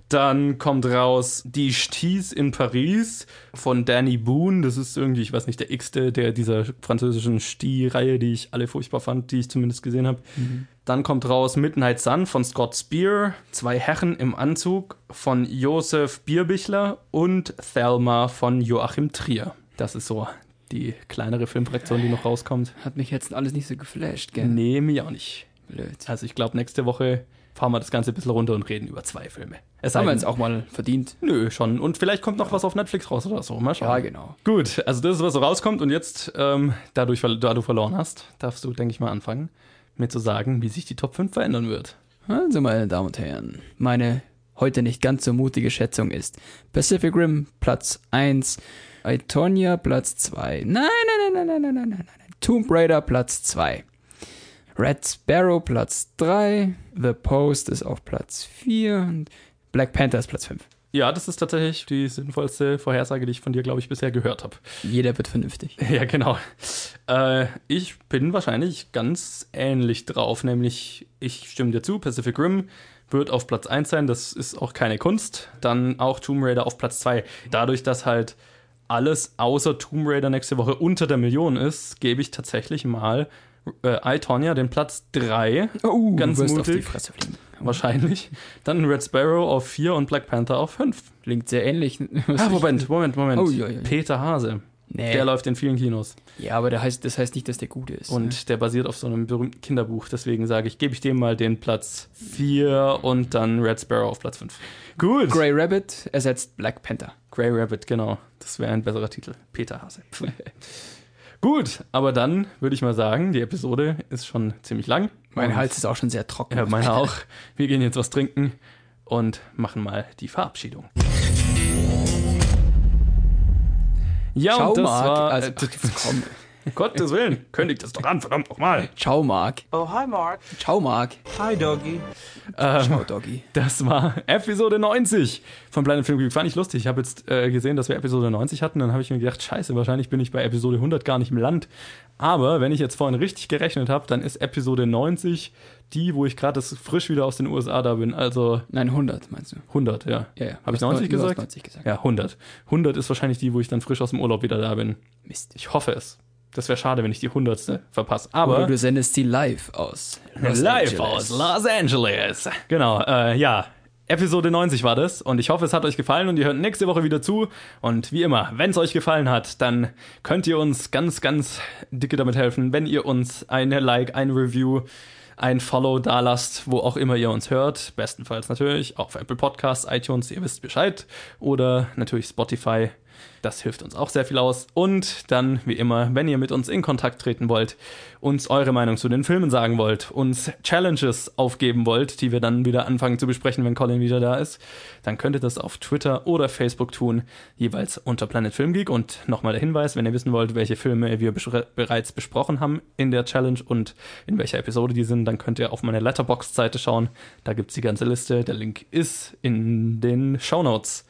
Dann kommt raus Die Sties in Paris von Danny Boone. Das ist irgendwie, ich weiß nicht, der x-te der dieser französischen Sti-Reihe, die ich alle furchtbar fand, die ich zumindest gesehen habe. Mhm. Dann kommt raus Midnight Sun von Scott Spear, Zwei Herren im Anzug von Josef Bierbichler und Thelma von Joachim Trier. Das ist so die kleinere Filmfraktion, die noch rauskommt. Hat mich jetzt alles nicht so geflasht, gell? Nee, mir auch nicht. Blöd. Also ich glaube, nächste Woche fahren wir das Ganze ein bisschen runter und reden über zwei Filme. Es haben wir jetzt auch mal verdient. Nö, schon. Und vielleicht kommt noch was auf Netflix raus oder so. Mal schauen. Ja, genau. Gut, also das ist, was so rauskommt. Und jetzt, ähm, dadurch, da du verloren hast, darfst du, denke ich mal, anfangen, mir zu sagen, wie sich die Top 5 verändern wird. Also, meine Damen und Herren, meine heute nicht ganz so mutige Schätzung ist Pacific Rim Platz 1, Itonia Platz 2. Nein, nein, nein, nein, nein, nein, nein, nein. Tomb Raider Platz 2. Red Sparrow Platz 3. The Post ist auf Platz 4. Und Black Panther ist Platz 5. Ja, das ist tatsächlich die sinnvollste Vorhersage, die ich von dir, glaube ich, bisher gehört habe. Jeder wird vernünftig. Ja, genau. Äh, ich bin wahrscheinlich ganz ähnlich drauf, nämlich ich stimme dir zu, Pacific Rim wird auf Platz 1 sein, das ist auch keine Kunst. Dann auch Tomb Raider auf Platz 2. Dadurch, dass halt alles außer Tomb Raider nächste Woche unter der Million ist, gebe ich tatsächlich mal äh, I, Tonya den Platz 3. Oh, ganz mutig. auf die Fresse fliegen. Wahrscheinlich. Dann Red Sparrow auf 4 und Black Panther auf 5. Klingt sehr ähnlich. Ah, Moment, Moment, Moment. Oh, ja, ja, ja. Peter Hase. Nee. Der läuft in vielen Kinos. Ja, aber der heißt, das heißt nicht, dass der gut ist. Und ne? der basiert auf so einem berühmten Kinderbuch. Deswegen sage ich, gebe ich dem mal den Platz 4 und dann Red Sparrow auf Platz 5. Gut. Grey Rabbit ersetzt Black Panther. Grey Rabbit, genau. Das wäre ein besserer Titel. Peter Hase. Gut, aber dann würde ich mal sagen, die Episode ist schon ziemlich lang. Mein Hals ist auch schon sehr trocken. Ja, meiner auch. Wir gehen jetzt was trinken und machen mal die Verabschiedung. Ja, Ciao, und das Marc. war. Also, äh, ach, komm. Gottes Willen, kündigt das doch an, verdammt nochmal. Ciao, Marc. Oh, hi, Mark. Ciao, Marc. Hi, Doggy. Ciao, Doggy. Das war Episode 90 von Planet Film Geek. Fand ich lustig. Ich habe jetzt äh, gesehen, dass wir Episode 90 hatten. Dann habe ich mir gedacht, scheiße, wahrscheinlich bin ich bei Episode 100 gar nicht im Land. Aber wenn ich jetzt vorhin richtig gerechnet habe, dann ist Episode 90 die, wo ich gerade frisch wieder aus den USA da bin. Also Nein, 100 meinst du? 100, ja. Ja, ja. Habe ich Du hast 90 du hast gesagt? 90 gesagt. Ja, 100. 100 ist wahrscheinlich die, wo ich dann frisch aus dem Urlaub wieder da bin. Mist. Ich hoffe es. Das wäre schade, wenn ich die 100. verpasse. Oder Aber du sendest sie live aus. Los live Angeles. aus Los Angeles. Genau, äh, ja. Episode 90 war das und ich hoffe, es hat euch gefallen und ihr hört nächste Woche wieder zu. Und wie immer, wenn es euch gefallen hat, dann könnt ihr uns ganz, ganz dicke damit helfen, wenn ihr uns eine Like, ein Review, ein Follow da lasst, wo auch immer ihr uns hört. Bestenfalls natürlich auf Apple Podcasts, iTunes, ihr wisst Bescheid. Oder natürlich Spotify. Das hilft uns auch sehr viel aus. Und dann, wie immer, wenn ihr mit uns in Kontakt treten wollt, uns eure Meinung zu den Filmen sagen wollt, uns Challenges aufgeben wollt, die wir dann wieder anfangen zu besprechen, wenn Colin wieder da ist, dann könnt ihr das auf Twitter oder Facebook tun, jeweils unter Planet Film Geek. Und nochmal der Hinweis, wenn ihr wissen wollt, welche Filme wir bereits besprochen haben in der Challenge und in welcher Episode die sind, dann könnt ihr auf meine Letterboxd-Seite schauen. Da gibt's die ganze Liste. Der Link ist in den Show Notes.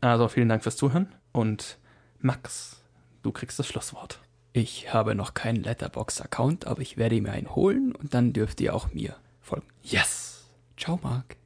Also vielen Dank fürs Zuhören und Max, du kriegst das Schlusswort. Ich habe noch keinen Letterbox-Account, aber ich werde mir einen holen und dann dürft ihr auch mir folgen. Yes! Ciao, Marc.